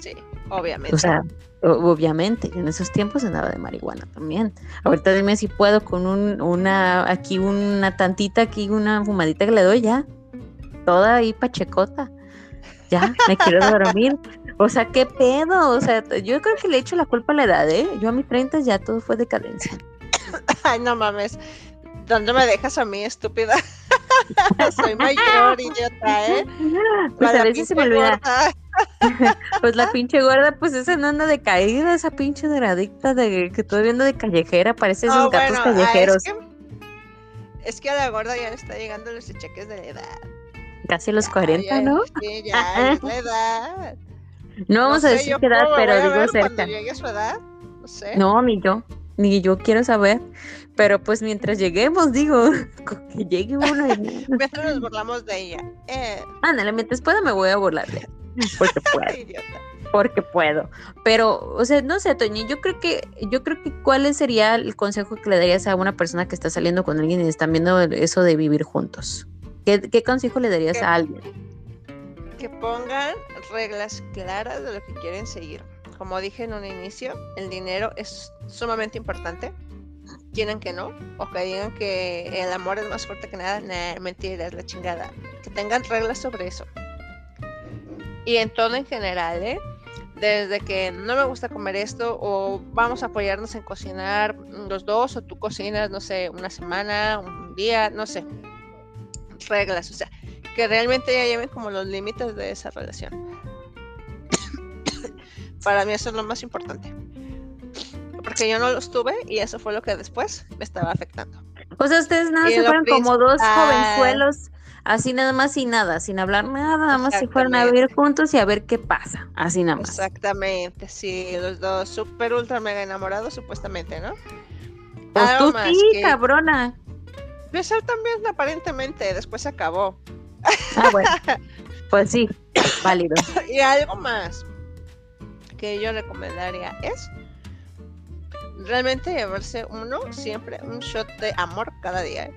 Sí, obviamente. O sea, obviamente, en esos tiempos andaba de marihuana también. Ahorita dime si puedo con un, una, aquí una tantita, aquí una fumadita que le doy ya, toda ahí pachecota. Ya, me quiero dormir. O sea, ¿qué pedo? O sea, yo creo que le echo la culpa a la edad, ¿eh? Yo a mis 30 ya todo fue decadencia. Ay, no mames. ¿Dónde me dejas a mí, estúpida? Soy mayor, idiota, ¿eh? Pues a veces se me olvida. pues la pinche gorda, pues esa no anda de caída, esa pinche drogadicta de que estoy viendo de callejera, parece esos gatos ah, callejeros. Es que, a la gorda ya le está llegando los cheques de la edad. Casi los 40, ¿no? Sí, ya es la edad. No vamos a decir qué edad, pero digo cerca. Llegue a su edad, no sé. No, ni yo ni yo quiero saber. Pero pues mientras lleguemos, digo, que llegue uno. Y... mientras nos burlamos de ella. Eh. Ándale, mientras pueda me voy a burlar de ella. Porque puedo. porque puedo. Pero, o sea, no sé, Toñi, yo creo que, yo creo que cuál sería el consejo que le darías a una persona que está saliendo con alguien y están viendo eso de vivir juntos. ¿Qué, consejo le darías a alguien? Que pongan reglas claras de lo que quieren seguir como dije en un inicio, el dinero es sumamente importante. Quieren que no, o que digan que el amor es más fuerte que nada, nah, mentira, es la chingada. Que tengan reglas sobre eso. Y en todo en general, ¿eh? Desde que no me gusta comer esto, o vamos a apoyarnos en cocinar los dos, o tú cocinas, no sé, una semana, un día, no sé. Reglas, o sea, que realmente ya lleven como los límites de esa relación. Para mí eso es lo más importante. Porque yo no los tuve y eso fue lo que después me estaba afectando. O sea, ustedes nada se fueron como dos jovenzuelos, así nada más y nada, sin hablar nada, nada más se fueron a vivir juntos y a ver qué pasa, así nada más. Exactamente, sí, los dos súper ultra mega enamorados supuestamente, ¿no? Pues tú sí, cabrona. Pues él también aparentemente, después se acabó. Ah, bueno, pues sí, válido. y algo más, que yo recomendaría es realmente llevarse uno siempre un shot de amor cada día. ¿eh?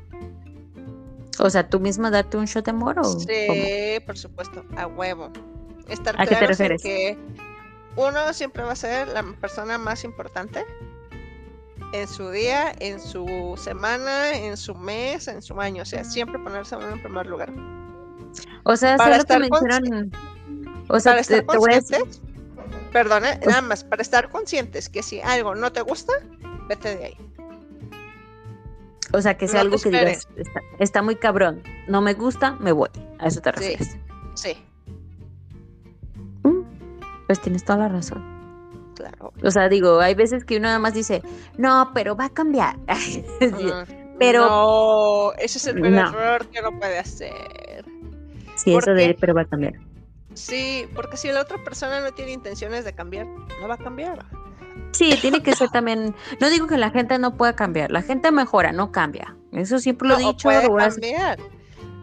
O sea, tú misma darte un shot de amor o Sí, por supuesto, a huevo. Estar ¿A qué te refieres? que uno siempre va a ser la persona más importante en su día, en su semana, en su mes, en su año. O sea, siempre ponerse uno en primer lugar. O sea, para estar lo O sea, te, voy a decir Perdón, ¿eh? nada más, para estar conscientes que si algo no te gusta, vete de ahí. O sea, que sea algo que digas, está, muy cabrón, no me gusta, me voy. A eso te refieres. Sí. Mm, pues tienes toda la razón. Claro. O sea, digo, hay veces que uno nada más dice, no, pero va a cambiar. pero. No, ese es el peor error que no puede hacer. Sí, eso de, pero va a cambiar Sí, porque si la otra persona no tiene intenciones de cambiar, no va a cambiar. Sí, tiene que ser también. No digo que la gente no pueda cambiar, la gente mejora, no cambia. Eso siempre lo he No, dicho. puede cambiar.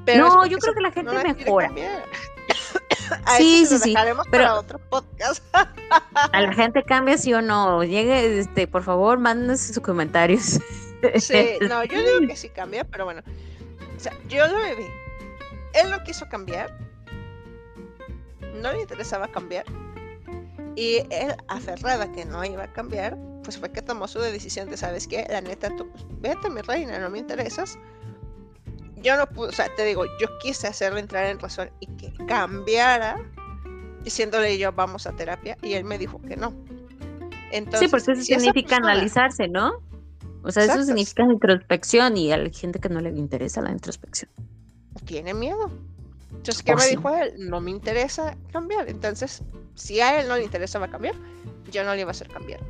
pero No, yo creo que la gente no mejora. A Sí, sí, sí, pero- para otro podcast. A la gente cambia sí o no. Llegue, este, por favor, mándenos sus comentarios. Sí, no, yo digo que sí cambia, pero bueno. O sea, yo lo viví. Él no quiso cambiar. No le interesaba cambiar. Y él, aferrada que no iba a cambiar, pues fue que tomó su decisión de, ¿sabes qué? La neta, tú, pues, vete, mi reina, no me interesas. Yo no pude, o sea, te digo, yo quise hacerle entrar en razón y que cambiara, diciéndole yo, vamos a terapia, y él me dijo que no. Entonces, sí, porque eso significa persona- analizarse, ¿no? O sea, Exacto. eso significa introspección y a la gente que no le interesa la introspección. tiene miedo. Entonces, ¿qué Oh, me sí. dijo él? No me interesa cambiar. Entonces, si a él no le interesaba cambiar, yo no le iba a hacer cambiar.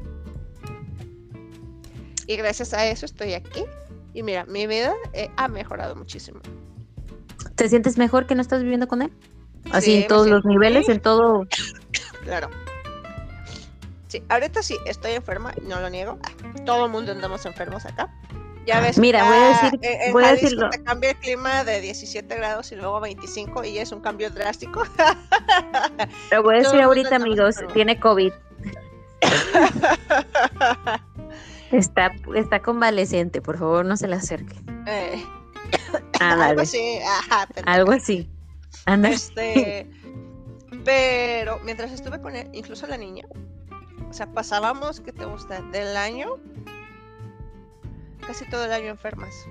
Y gracias a eso estoy aquí. Y mira, mi vida eh, ha mejorado muchísimo. ¿Te sientes mejor que no estás viviendo con él? Así Sí, en todos los niveles, bien. en todo. Claro. Sí, ahorita sí, estoy enferma, no lo niego. Todo el mundo andamos enfermos acá. Ya ves, Mira, voy a decir- en, voy a decirlo. te cambia el clima de 17 grados y luego 25 y es un cambio drástico. Lo voy a decir ahorita, amigos, tiene COVID. Está, está convaleciente, por favor, no se le acerque. Eh, Ándale, algo así, ajá, algo así. Ándale. Este, pero mientras estuve con él, incluso la niña, o sea, pasábamos, ¿qué te gusta? Del año, casi todo el año enfermas.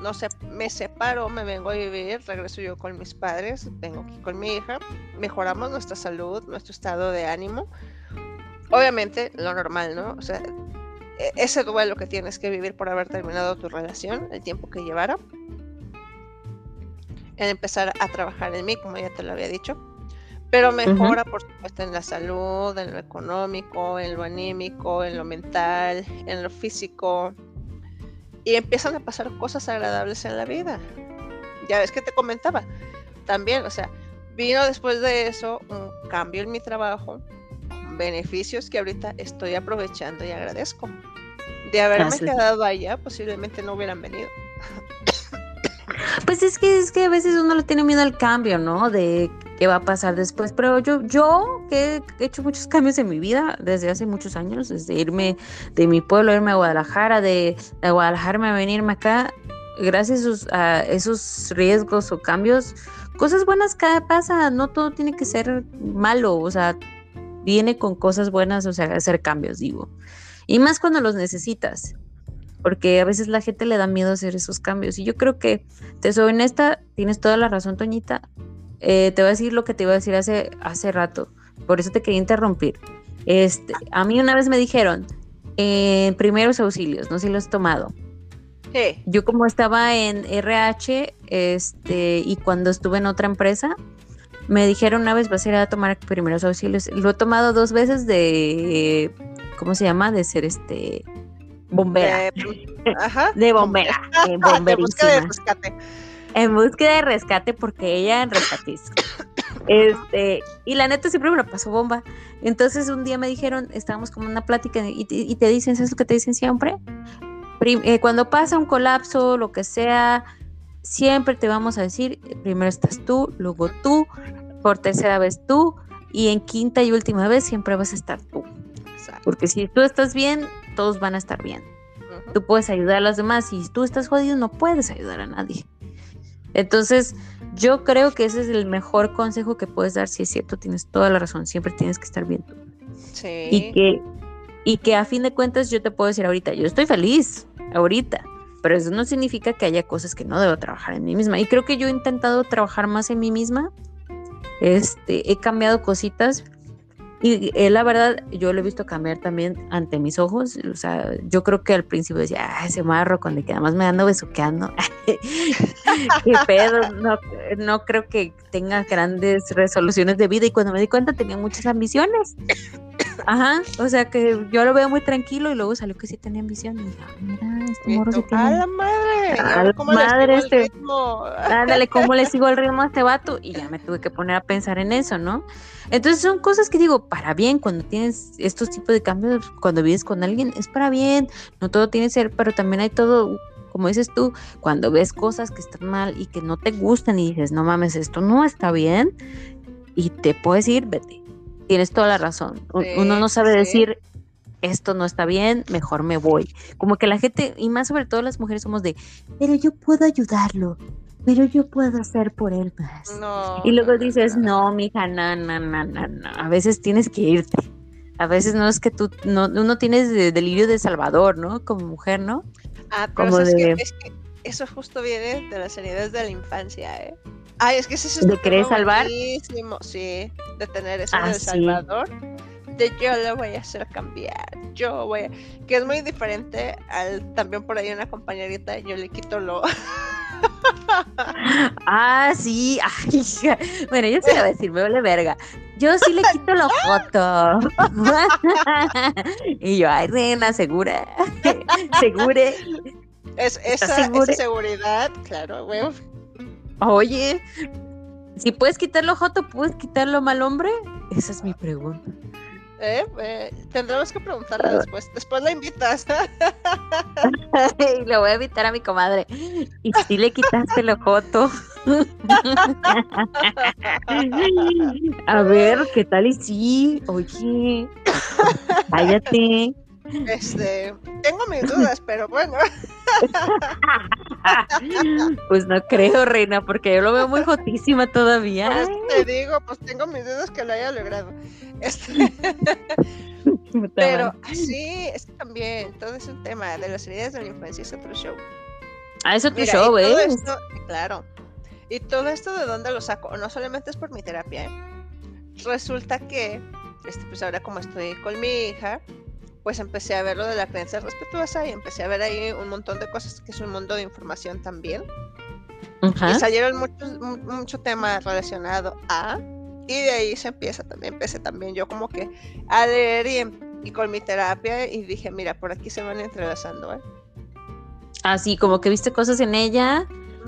No sé, me separo, me vengo a vivir, regreso yo con mis padres, vengo aquí con mi hija, mejoramos nuestra salud, nuestro estado de ánimo. Obviamente, lo normal, ¿no? O sea, e- ese duelo que tienes que vivir por haber terminado tu relación, el tiempo que llevara en empezar a trabajar en mí, como ya te lo había dicho. Pero mejora, por supuesto, en la salud, en lo económico, en lo anímico, en lo mental, en lo físico. Y empiezan a pasar cosas agradables en la vida. Ya ves que te comentaba. También, o sea, vino después de eso un cambio en mi trabajo, beneficios que ahorita estoy aprovechando y agradezco. De haberme Gracias. quedado allá, posiblemente no hubieran venido. Pues es que es que a veces uno le tiene miedo al cambio, ¿no? De qué va a pasar después. Pero yo, yo que he hecho muchos cambios en mi vida desde hace muchos años, desde irme de mi pueblo, irme a Guadalajara, de, Guadalajara a venirme acá, gracias a esos, a esos riesgos o cambios, cosas buenas cada pasa, no todo tiene que ser malo, o sea, viene con cosas buenas, o sea, hacer cambios, digo. Y más cuando los necesitas porque a veces la gente le da miedo hacer esos cambios. Y yo creo que, te soy honesta, tienes toda la razón, Toñita. Eh, te voy a decir lo que te iba a decir hace, hace rato, por eso te quería interrumpir. Este, a mí una vez me dijeron, eh, primeros auxilios, no sé si lo has tomado. Sí. Yo como estaba en RH, este, y cuando estuve en otra empresa, me dijeron una vez vas a ir a tomar primeros auxilios. Lo he tomado dos veces de, ¿cómo se llama? De ser este bombera. De, ajá. De bombera, de De búsqueda de rescate. En búsqueda de rescate porque ella en rescatisco. Este, y la neta siempre me la pasó bomba. Entonces un día me dijeron, estábamos como en una plática y te, y te dicen, ¿sabes lo que te dicen siempre? Prim- eh, cuando pasa un colapso, lo que sea, siempre te vamos a decir, primero estás tú, luego tú, por tercera vez tú, y en quinta y última vez siempre vas a estar tú. Exacto. Porque si tú estás bien, todos van a estar bien tú puedes ayudar a los demás. Si tú estás jodido, no puedes ayudar a nadie. Entonces, yo creo que ese es el mejor consejo que puedes dar. Si es cierto, tienes toda la razón. Siempre tienes que estar bien tú. Sí. Y que, y que a fin de cuentas, yo te puedo decir ahorita, yo estoy feliz ahorita. Pero eso no significa que haya cosas que no debo trabajar en mí misma. Y creo que yo he intentado trabajar más en mí misma. Este, he cambiado cositas. Y eh, la verdad, yo lo he visto cambiar también ante mis ojos. O sea, yo creo que al principio decía, ah, ese marro con el que además me ando besuqueando. Qué pedo, no, no creo que tenga grandes resoluciones de vida. Y cuando me di cuenta, tenía muchas ambiciones. Ajá, o sea que yo lo veo muy tranquilo y luego salió que sí tenía ambición. Y dije, "Ah, mira, este morro sí tú, ¡A tiene la madre! A la cómo madre este. ritmo. Ándale, ¿cómo le sigo el ritmo a este vato? Y ya me tuve que poner a pensar en eso, ¿no? Entonces son cosas que digo, para bien, cuando tienes estos tipos de cambios, cuando vives con alguien, es para bien, no todo tiene que ser, pero también hay todo, como dices tú, cuando ves cosas que están mal y que no te gustan y dices, no mames, esto no está bien, y te puedes ir, vete. Tienes toda la razón. Sí, Uno no sabe sí. decir, esto no está bien, mejor me voy. Como que la gente, y más sobre todo las mujeres, somos de, pero yo puedo ayudarlo, pero yo puedo hacer por él más. No. Y luego no, dices, no. no, mija, no, no, no, no, no. A veces tienes que irte. A veces no es que tú, no, uno tienes de- delirio de Salvador, ¿no? Como mujer, ¿no? Ah, pero como de- es que eso justo viene de las heridas de la infancia, ¿eh? Ay, es que ese es ¿De querer salvar? buenísimo, Sí, de tener eso Ah, sí. Salvador. De yo lo voy a hacer cambiar. Yo voy a. Que es muy diferente al. También por ahí una compañerita, yo le quito lo. Ah, sí. Ay. Bueno, yo sí le voy a decir, me vale verga. Yo sí le quito la foto. y yo, ay, reina, segura. Segure. Es, esa, esa seguridad, claro, güey. Oye, si puedes quitarlo joto, ¿puedes quitarlo mal hombre? Esa es mi pregunta. ¿Eh? Eh, tendremos que preguntarle después. Después la invitas. y le voy a invitar a mi comadre. Y si le quitaste el joto. a ver, ¿qué tal y sí? Oye, cállate. Este, tengo mis dudas, pero bueno. Pues no creo, reina, porque yo lo veo muy jotísima todavía. Pues te digo, pues tengo mis dudas que lo haya logrado. Este, pero sí, es que también todo es un tema de las heridas de la infancia es otro show. Ah, es otro Mira, show, ¿eh? esto, claro. Y todo esto de dónde lo saco, no solamente es por mi terapia. ¿eh? Resulta que, este, pues ahora como estoy con mi hija, pues empecé a ver lo de la creencia respetuosa y empecé a ver ahí un montón de cosas que es un mundo de información también. Y salieron muchos, mu- mucho tema relacionado a, y de ahí se empieza también, empecé también yo como que a leer y, y con mi terapia y dije, mira, por aquí se van entrelazando, ¿eh? Así, como que viste cosas en ella.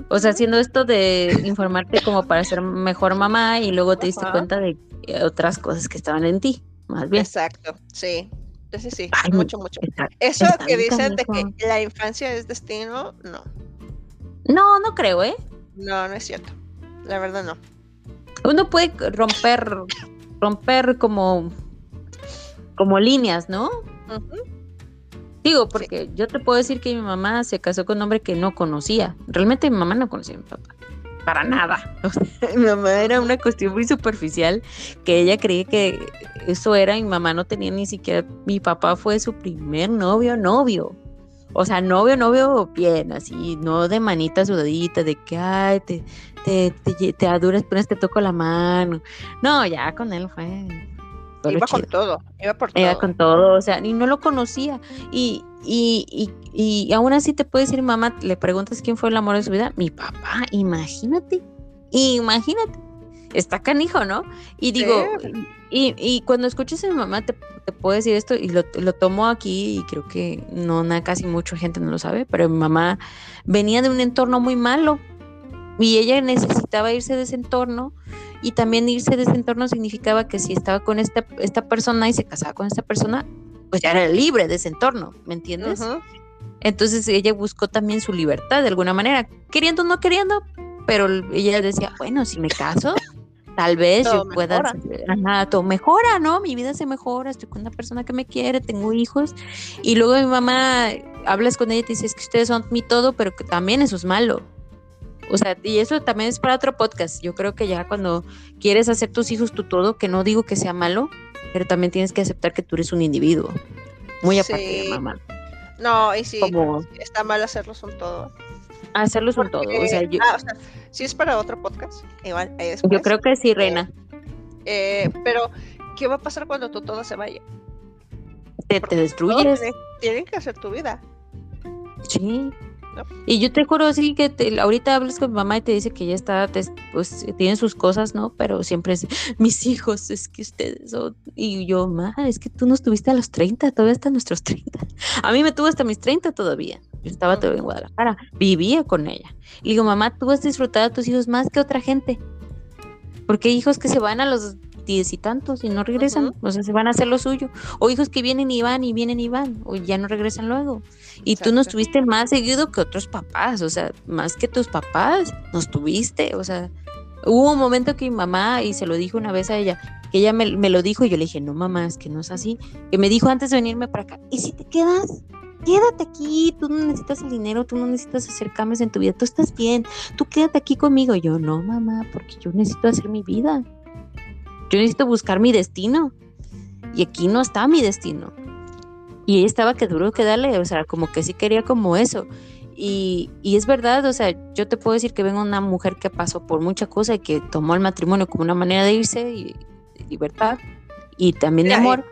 O sea, haciendo esto de informarte como para ser mejor mamá y luego te diste cuenta de otras cosas que estaban en ti, más bien. Exacto, sí. Entonces sí, Ay, mucho, mucho. Está- Eso está que dicen de que la infancia es destino, no, No, no creo, ¿eh? no, no es cierto. La verdad no. Uno puede romper, romper como, como líneas, ¿no? Digo, porque yo te puedo decir que mi mamá se casó con un hombre que no conocía. Realmente mi mamá no conocía a mi papá. Para nada. O sea, mi mamá era una cuestión muy superficial que ella creía que eso era. Mi mamá no tenía ni siquiera. Mi papá fue su primer novio, novio. O sea, novio, novio bien, así, no de manita sudadita, de que, ay, te, te, te, te a duras penas te toco la mano. No, ya con él fue. Iba con todo, iba por todo. Iba con todo, o sea, y no lo conocía. Y, y, y, y aún así te puede decir, mamá, le preguntas quién fue el amor de su vida. Mi papá, imagínate, imagínate. Está canijo, ¿no? Y digo, y, y cuando escuches a mi mamá, te, te puedo decir esto, y lo, lo tomo aquí, y creo que no, na- casi mucha gente no lo sabe, pero mi mamá venía de un entorno muy malo. Y ella necesitaba irse de ese entorno y también irse de ese entorno significaba que si estaba con esta, esta persona y se casaba con esta persona, pues ya era libre de ese entorno, ¿me entiendes? Ujú. Entonces ella buscó también su libertad de alguna manera, queriendo o no queriendo, pero ella decía, bueno, si me caso, tal vez Todo yo pueda, mejora. ajá, todo mejora, ¿no? Mi vida se mejora, estoy con una persona que me quiere, tengo hijos, y luego mi mamá, hablas con ella y te dice, es que ustedes son mi todo, pero que también eso es malo. O sea, y eso también es para otro podcast. Yo creo que ya cuando quieres hacer tus hijos tu todo, que no digo que sea malo, pero también tienes que aceptar que tú eres un individuo. Muy aparte de mamá. No, y sí, Como está mal hacerlos un todo. hacerlos un todo. O sea, Porque- yo, ah, o sea, sí es para otro podcast, igual, después. yo creo que sí, Reina. Eh, pero, ¿qué va a pasar cuando tu todo se vaya? Te, te Porque destruyes. Tienen, tienen que hacer tu vida. Sí. Y yo te juro así que ahorita hablas con mi mamá y te dice que ya está, pues tiene sus cosas, ¿no? Pero siempre es, mis hijos, es que ustedes son... Y yo, ma, es que tú no estuviste a los 30, todavía hasta nuestros 30. A mí me tuvo hasta mis 30 todavía. Yo estaba todavía en Guadalajara, vivía con ella. Y digo, mamá, tú has disfrutado a tus hijos más que otra gente. Porque hay hijos que se van a los diez y tantos y no regresan, o sea, se van a hacer lo suyo. O hijos que vienen y van y vienen y van, o ya no regresan luego. Y tú no estuviste más seguido que otros papás, o sea, más que tus papás, nos tuviste, o sea, hubo un momento que mi mamá, y se lo dijo una vez a ella, que ella me, me lo dijo y yo le dije, no mamá, es que no es así, que me dijo antes de venirme para acá, ¿y si te quedas? quédate aquí, tú no necesitas el dinero, tú no necesitas hacer cambios en tu vida, tú estás bien, tú quédate aquí conmigo. Yo, no, mamá, porque yo necesito hacer mi vida. Yo necesito buscar mi destino. Y aquí no está mi destino. Y ella estaba que duro que darle, o sea, como que sí quería como eso. Y, y, es verdad, o sea, yo te puedo decir que vengo una mujer que pasó por mucha cosa y que tomó el matrimonio como una manera de irse y de libertad y también de amor.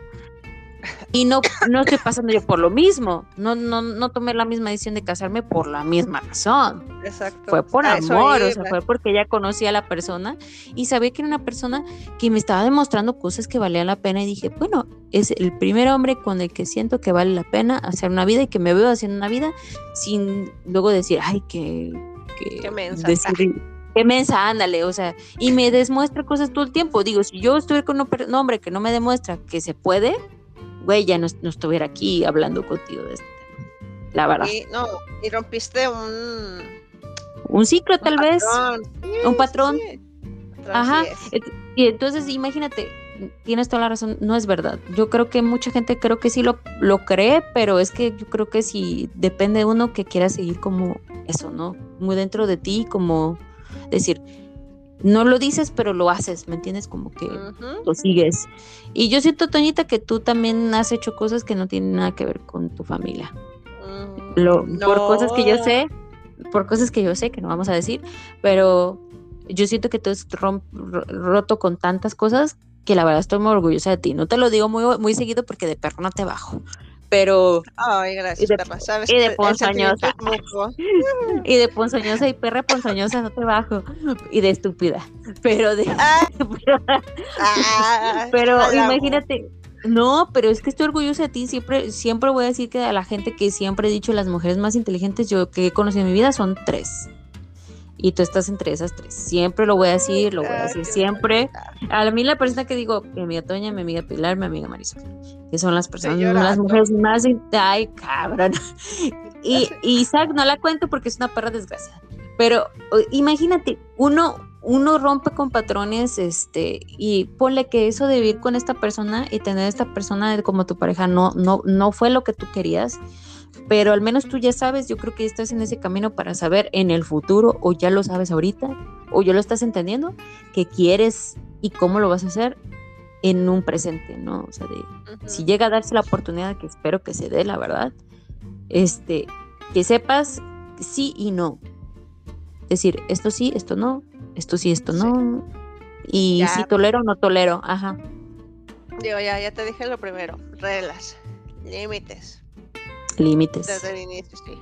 Y no, no estoy pasando yo por lo mismo. No, no, no tomé la misma decisión de casarme por la misma razón. Exacto. Fue por amor, o sea, fue porque ya conocía a la persona y sabía que era una persona que me estaba demostrando cosas que valían la pena y dije, bueno, es el primer hombre con el que siento que vale la pena hacer una vida y que me veo haciendo una vida sin luego decir, ay, que... que qué mensa. Decir, qué mensa, ándale, o sea, y me demuestra cosas todo el tiempo. Digo, si yo estuviera con un hombre que no me demuestra que se puede, güey, ya no, estuviera aquí hablando contigo de este tema. La verdad. Y, no, y rompiste un... Un ciclo, tal vez. un patrón. Ajá. Y entonces, imagínate, tienes toda la razón, no es verdad. Yo creo que mucha gente creo que sí lo, lo cree, pero es que yo creo que si depende de uno que quiera seguir como eso, ¿no? Muy dentro de ti, como decir, no lo dices, pero lo haces, ¿me entiendes? Como que lo sigues. Y yo siento, Toñita, que tú también has hecho cosas que no tienen nada que ver con tu familia. Mm, lo, Por cosas que yo sé, por cosas que yo sé, que no vamos a decir, pero yo siento que tú has roto con tantas cosas que la verdad estoy muy orgullosa de ti. No te lo digo muy, muy seguido porque de perro no te bajo pero ay gracias y de, ¿sabes? y de ponzoñosa. y de ponzoñosa y perra ponzoñosa no te bajo. Y de estúpida. Pero de ah. pero, ah, imagínate. No, pero es que estoy orgullosa de ti. Siempre, siempre voy a decir que a la gente que siempre he dicho las mujeres más inteligentes yo que he conocido en mi vida son tres y tú estás entre esas tres. Siempre lo voy a decir, lo voy a decir siempre. A mí la persona que digo, mi amiga Toña, mi amiga Pilar, mi amiga Marisol, que son las personas, las mujeres más... Ay, cabrón. Y, Isaac no la cuento porque es una perra desgraciada. Pero imagínate, uno, uno rompe con patrones, este, y ponle que eso de vivir con esta persona y tener esta persona como tu pareja no, no, no fue lo que tú querías pero al menos tú ya sabes, yo creo que estás en ese camino para saber en el futuro, o ya lo sabes ahorita, o ya lo estás entendiendo, que quieres y cómo lo vas a hacer en un presente, ¿no? O sea, de, si llega a darse la oportunidad, que espero que se dé, la verdad, este, que sepas sí y no. Decir, esto sí, esto no, esto sí, esto no. Y si tolero o no tolero, ajá. Digo, ya, ya te dije lo primero, reglas, límites, límites. Desde el inicio, sí.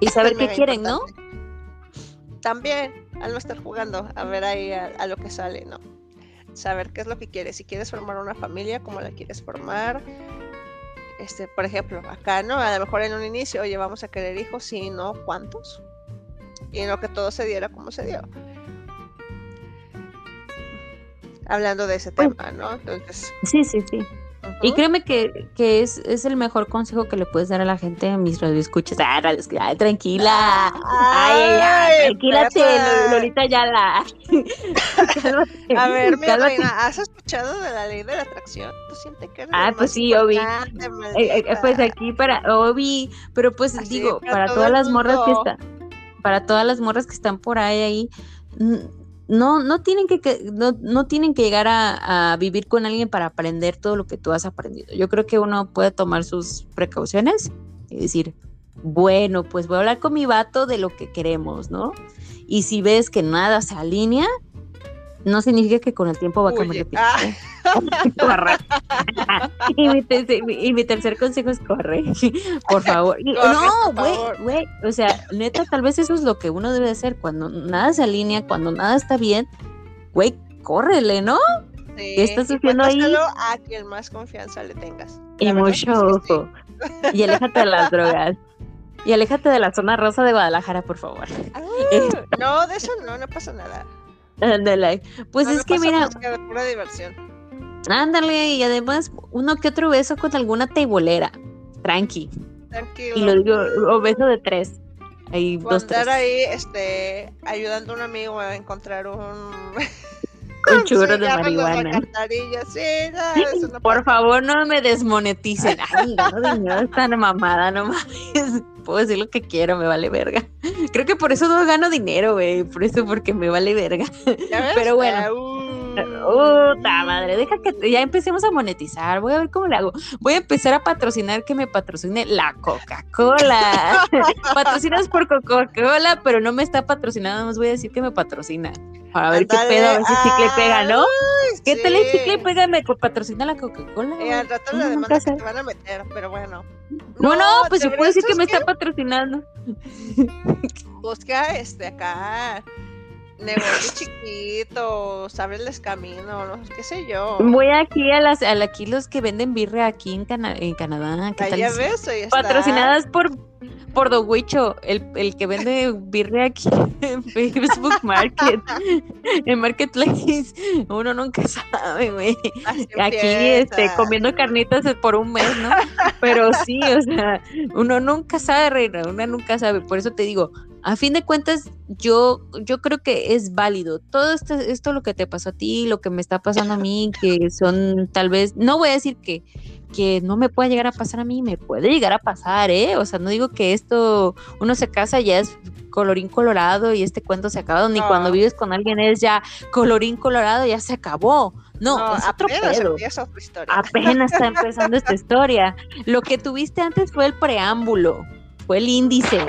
Y saber qué quieren, ¿no? También, al no estar jugando, a ver ahí a, lo que sale, ¿no? Saber qué es lo que quieres. Si quieres formar una familia, cómo la quieres formar. Este, por ejemplo, acá, ¿no? A lo mejor en un inicio, oye, vamos a querer hijos, sí, ¿no? ¿Cuántos? Y no que todo se diera como se dio. Hablando de ese tema, ¿no? Entonces. Sí, sí, sí. Y créeme que, que es, es, el mejor consejo que le puedes dar a la gente a mis radioescuchas. Ah, ay, tranquila. Ay, ay, ay, tranquilate, Lolita Yala. a ver, mi reina, ¿has escuchado de la ley de la atracción? ¿Tú sientes que Ah, pues sí, Obi. Eh, eh, pues aquí para Obi, pero pues digo, para todas las morras que están, para todas las morras que están por ahí, ahí no, no tienen que, no, tienen que llegar a, vivir con alguien para aprender todo lo que tú has aprendido. Yo creo que uno puede tomar sus precauciones y decir, bueno, pues voy a hablar con mi vato de lo que queremos, ¿no? Y si ves que nada se alinea, no significa que con el tiempo va a cambiar ah. Y mi, tercer, y mi tercer consejo es corre, por favor. Corre, no, güey, güey. O sea, neta, tal vez eso es lo que uno debe hacer cuando nada se alinea, cuando nada está bien. Güey, córrele, ¿no? Sí, ¿Qué estás haciendo ahí? a quien más confianza le tengas. Y La mucho es que sí. ojo. Y aléjate de las drogas. Y aléjate de la zona rosa de Guadalajara, por favor. Ah, no, de eso no, no pasa nada. Ándale. Pues No, es que mira, de pura diversión. ándale, y además uno que otro beso con alguna teibolera. Tranqui. Tranquilo. Y lo digo, o beso de tres. Ahí, O dos, tres. andar ahí, este, ayudando a un amigo a encontrar un... Un churro de marihuana. Sí, no, no Por favor, no me desmoneticen. Ay, no, dinero es tan mamada, no mames. Puedo decir lo que quiero, me vale verga. Creo que por eso no gano dinero, güey. Por eso, porque me vale verga. Pero bueno. Uh. Puta madre, deja que ya empecemos a monetizar. Voy a ver cómo le hago. Voy a empezar a patrocinar que me patrocine la Coca-Cola. Patrocinas por Coca-Cola, pero no me está patrocinando. Nada más voy a decir que me patrocina. Para ver Ándale, qué pedo, a ver si el chicle pega, ¿no? ay, ¿Qué tal el sí. chicle pega? ¿Me patrocina la Coca-Cola? Y al rato la demanda que te van a meter, pero bueno. No, no, pues yo deberías- puedo decir que ¿sabes me está patrocinando. Busca este acá negocios chiquitos, ábreles camino, no, qué sé yo. Voy aquí a las, a la- aquí los que venden birria aquí en, Cana- en Canadá. ¿qué tal ya ves, ahí está. Patrocinadas por, por Don Huicho, el, el que vende birria aquí en Facebook Market, en Marketplace. Uno nunca sabe, güey. Aquí este, comiendo carnitas por un mes, ¿no? Pero sí, o sea, uno nunca sabe, reina, uno nunca sabe. Por eso te digo, a fin de cuentas, yo, yo creo que es válido. Todo esto, esto lo que te pasó a ti, lo que me está pasando a mí, que son tal vez, no voy a decir que, que no me pueda llegar a pasar a mí, me puede llegar a pasar, ¿eh? O sea, no digo que esto, uno se casa ya es colorín colorado y este cuento se ha acabado, ni No. cuando vives con alguien es ya colorín colorado, ya se acabó. No, No, es otro apenas pedo. historia. Apenas está empezando esta historia. Lo que tuviste antes fue el preámbulo, fue el índice.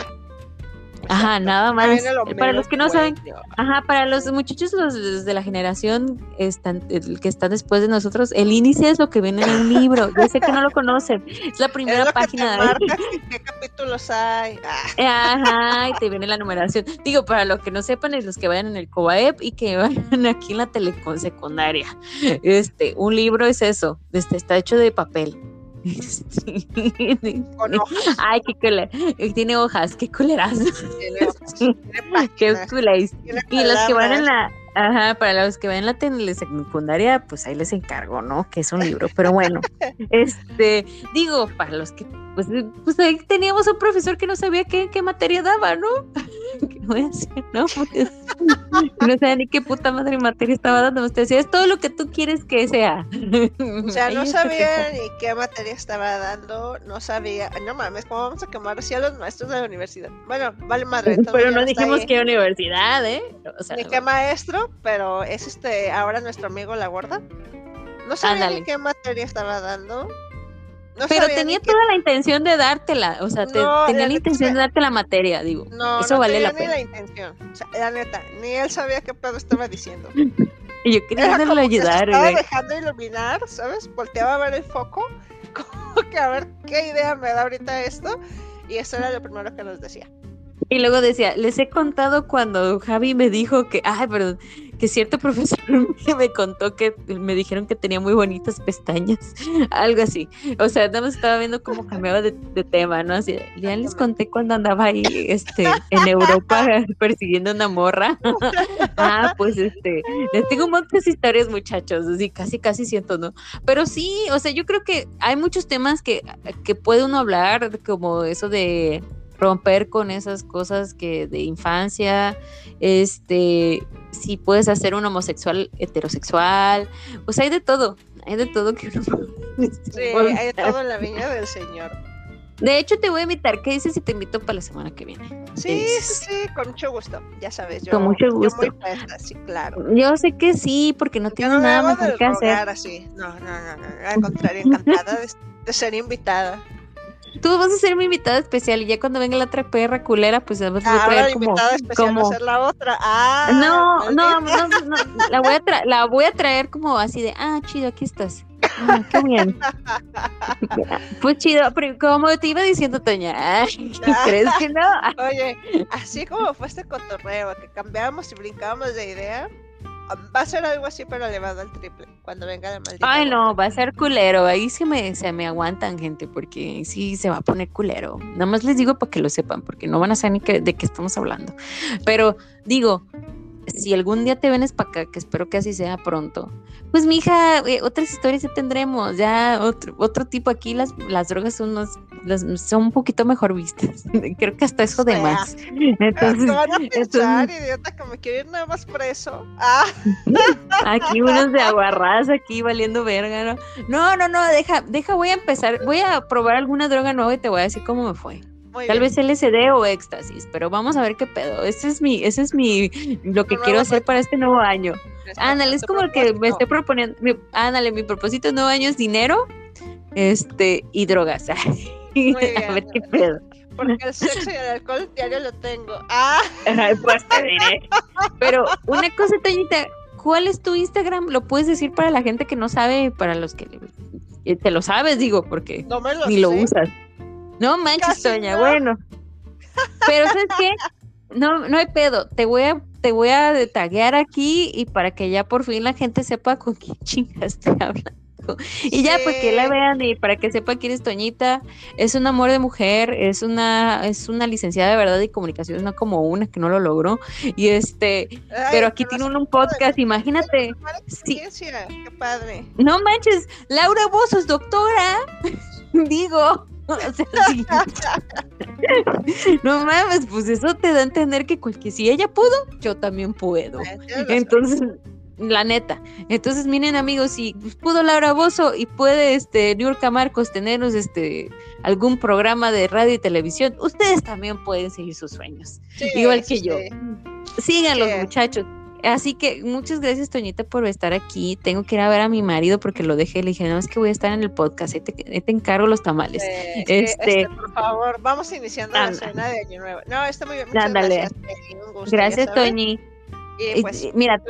Ajá, nada más. Para los que no saben, ajá, para los muchachos los, de la generación están, que están después de nosotros, el índice es lo que viene en un libro. Yo sé que no lo conocen. Es la Es primera lo que te página. marca qué, capítulos hay. Ah, Ajá, y te viene la numeración. Digo, para los que no sepan, es los que vayan en el COAEP y que vayan aquí en la telecon secundaria. Este, un libro es eso, este, está hecho de papel. Con hojas. Ay, qué culera. Tiene hojas, qué culerazo. Tiene hojas. Tiene Qué páginas. Y los que van en la, ajá, para los que van en la telesecundaria, pues ahí les encargo, ¿no? Que es un libro, pero bueno, este, digo, para los que, pues, pues ahí teníamos un profesor que no sabía qué, qué materia daba, ¿no? ¿Qué voy a hacer, no? Pues, no sabía ni qué puta madre materia estaba dando, usted decía, es todo lo que tú quieres que sea. O sea, no sabía ni qué materia estaba dando, no sabía. No mames, ¿cómo vamos a quemar así a los maestros de la universidad? Bueno, vale madre. Pero no dijimos que universidad, ¿eh? O sea, Ni qué maestro, pero es este ahora nuestro amigo La Gorda. No sabía ni qué materia estaba dando. No pero tenía qué- toda la intención de dártela, o sea, te- tenía la intención de darte la materia, digo. No, Eso no vale tenía la ni pena. la intención. O sea, la neta, ni él sabía qué pedo estaba diciendo. Y yo quería Era como hacerlo que se ayudar, estaba dejando iluminar, ¿sabes? Volteaba a ver el foco, como que a ver qué idea me da ahorita esto. Y eso era lo primero que nos decía. Y luego decía, les he contado cuando Javi me dijo que, ay, perdón, que cierto profesor me- contó que me dijeron que tenía muy bonitas pestañas, algo así. O sea, nada más estaba viendo cómo cambiaba de, tema, ¿no? Así, ya les conté cuando andaba ahí, este, en Europa persiguiendo una morra. ah, pues este, les tengo muchas historias, muchachos, así casi, casi siento, ¿no? Pero sí, o sea, yo creo que hay muchos temas que, que puede uno hablar, como eso de romper con esas cosas que de infancia, este, si puedes hacer un homosexual heterosexual, pues hay de todo, hay de todo que uno puede Sí, hay todo en la viña del señor. De hecho, te voy a invitar, ¿qué dices si te invito para la semana que viene? Sí, sí, sí, con mucho gusto. Ya sabes, yo. Con mucho yo gusto. muy puesta, sí, claro. Yo sé que sí, porque no Yo tienes no nada mejor que hacer. así. No, no, no, no. Al contrario, encantada de, de ser invitada. Tú vas a ser mi invitada especial y ya cuando venga la otra perra culera, pues además voy a Ah, traer como, especial va como a ser la otra. Ah, No, no, no, no, la voy a tra- la voy a traer como así de, ah, chido, aquí estás. Ah, qué bien. Pues chido, pero como te iba diciendo, Toña, ¿crees que no? Oye, así como fue este cotorreo, que cambiamos y brincábamos de idea, va a ser algo así, pero elevado al triple, cuando venga la maldita. Ay, no, va a ser culero. Ahí sí me, se me aguantan, gente, porque sí se va a poner culero. Nada más les digo para que lo sepan, porque no van a saber ni de qué estamos hablando. Pero digo, si algún día te vienes para acá, que espero que así sea pronto, pues mija, eh, otras historias ya tendremos, ya otro, otro tipo aquí, las, las drogas son más, las, son un poquito mejor vistas. Creo que hasta eso de más. Entonces, van a pensar, idiota, que me quiero ir nada más preso. Ah. Aquí unos de aguarrás, aquí valiendo verga, ¿no? No, no, no, deja, deja, voy a empezar, voy a probar alguna droga nueva y te voy a decir cómo me fue. Tal vez LSD o éxtasis, pero vamos a ver qué pedo. Ese es mi, ese es mi, lo que quiero hacer para este nuevo año. Ándale, es como el que me estoy proponiendo, ándale, mi propósito nuevo año es dinero, este, y drogas. a ver qué pedo. Porque el sexo y el alcohol diario lo tengo. Ah. pues te diré. Pero una cosa, Toñita, ¿cuál es tu Instagram? ¿Lo puedes decir para la gente que no sabe, para los que te lo sabes, digo, porque ni lo usas? No manches, Toña, bueno. Pero ¿sabes qué? No, no hay pedo. Te voy a, te voy a taguear aquí y para que ya por fin la gente sepa con quién chingas estoy hablando. Y ya, pues que la vean y para que sepa quién es Toñita, es un amor de mujer, es una, es una licenciada de verdad y comunicación, no como una que no lo logró. Y este, pero aquí tiene un, podcast, imagínate. Sí. Qué padre. No manches, Laura es doctora. Digo. no mames, pues eso te da a entender que cualquier, si ella pudo, yo también puedo. Entonces, la neta. Entonces, miren amigos, si pudo Laura Bozo y puede este Niurka Marcos tenernos este algún programa de radio y televisión, ustedes también pueden seguir sus sueños. igual que yo. Sigan los muchachos. Así que muchas gracias, Toñita, por estar aquí. Tengo que ir a ver a mi marido porque lo dejé. Le dije, no, es que voy a estar en el podcast. Ahí te, encargo los tamales. este... este... por favor, vamos iniciando la cena de Año Nuevo. No, está muy bien. Muchas gracias. gracias, Toñi. Y pues, mira,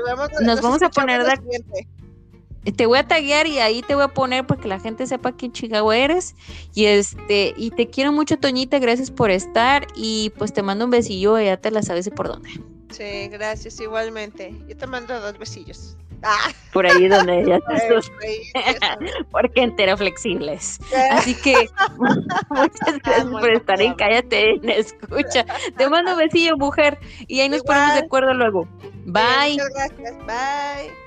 nos, vamos a poner de te voy a taguear y ahí te voy a poner para que la gente sepa quién Chicago eres. Y este, y te quiero mucho, Toñita, gracias por estar. Y pues te mando un besillo, ya te la sabes de por dónde. Sí, gracias, igualmente. Yo te mando dos besillos. Ah. Por ahí donde estás. Porque enteroflexibles. Así que muchas gracias por estar en Cállate en Escucha. Te mando un besillo, mujer. Y ahí nos ponemos de acuerdo luego. Bye. muchas gracias. Bye.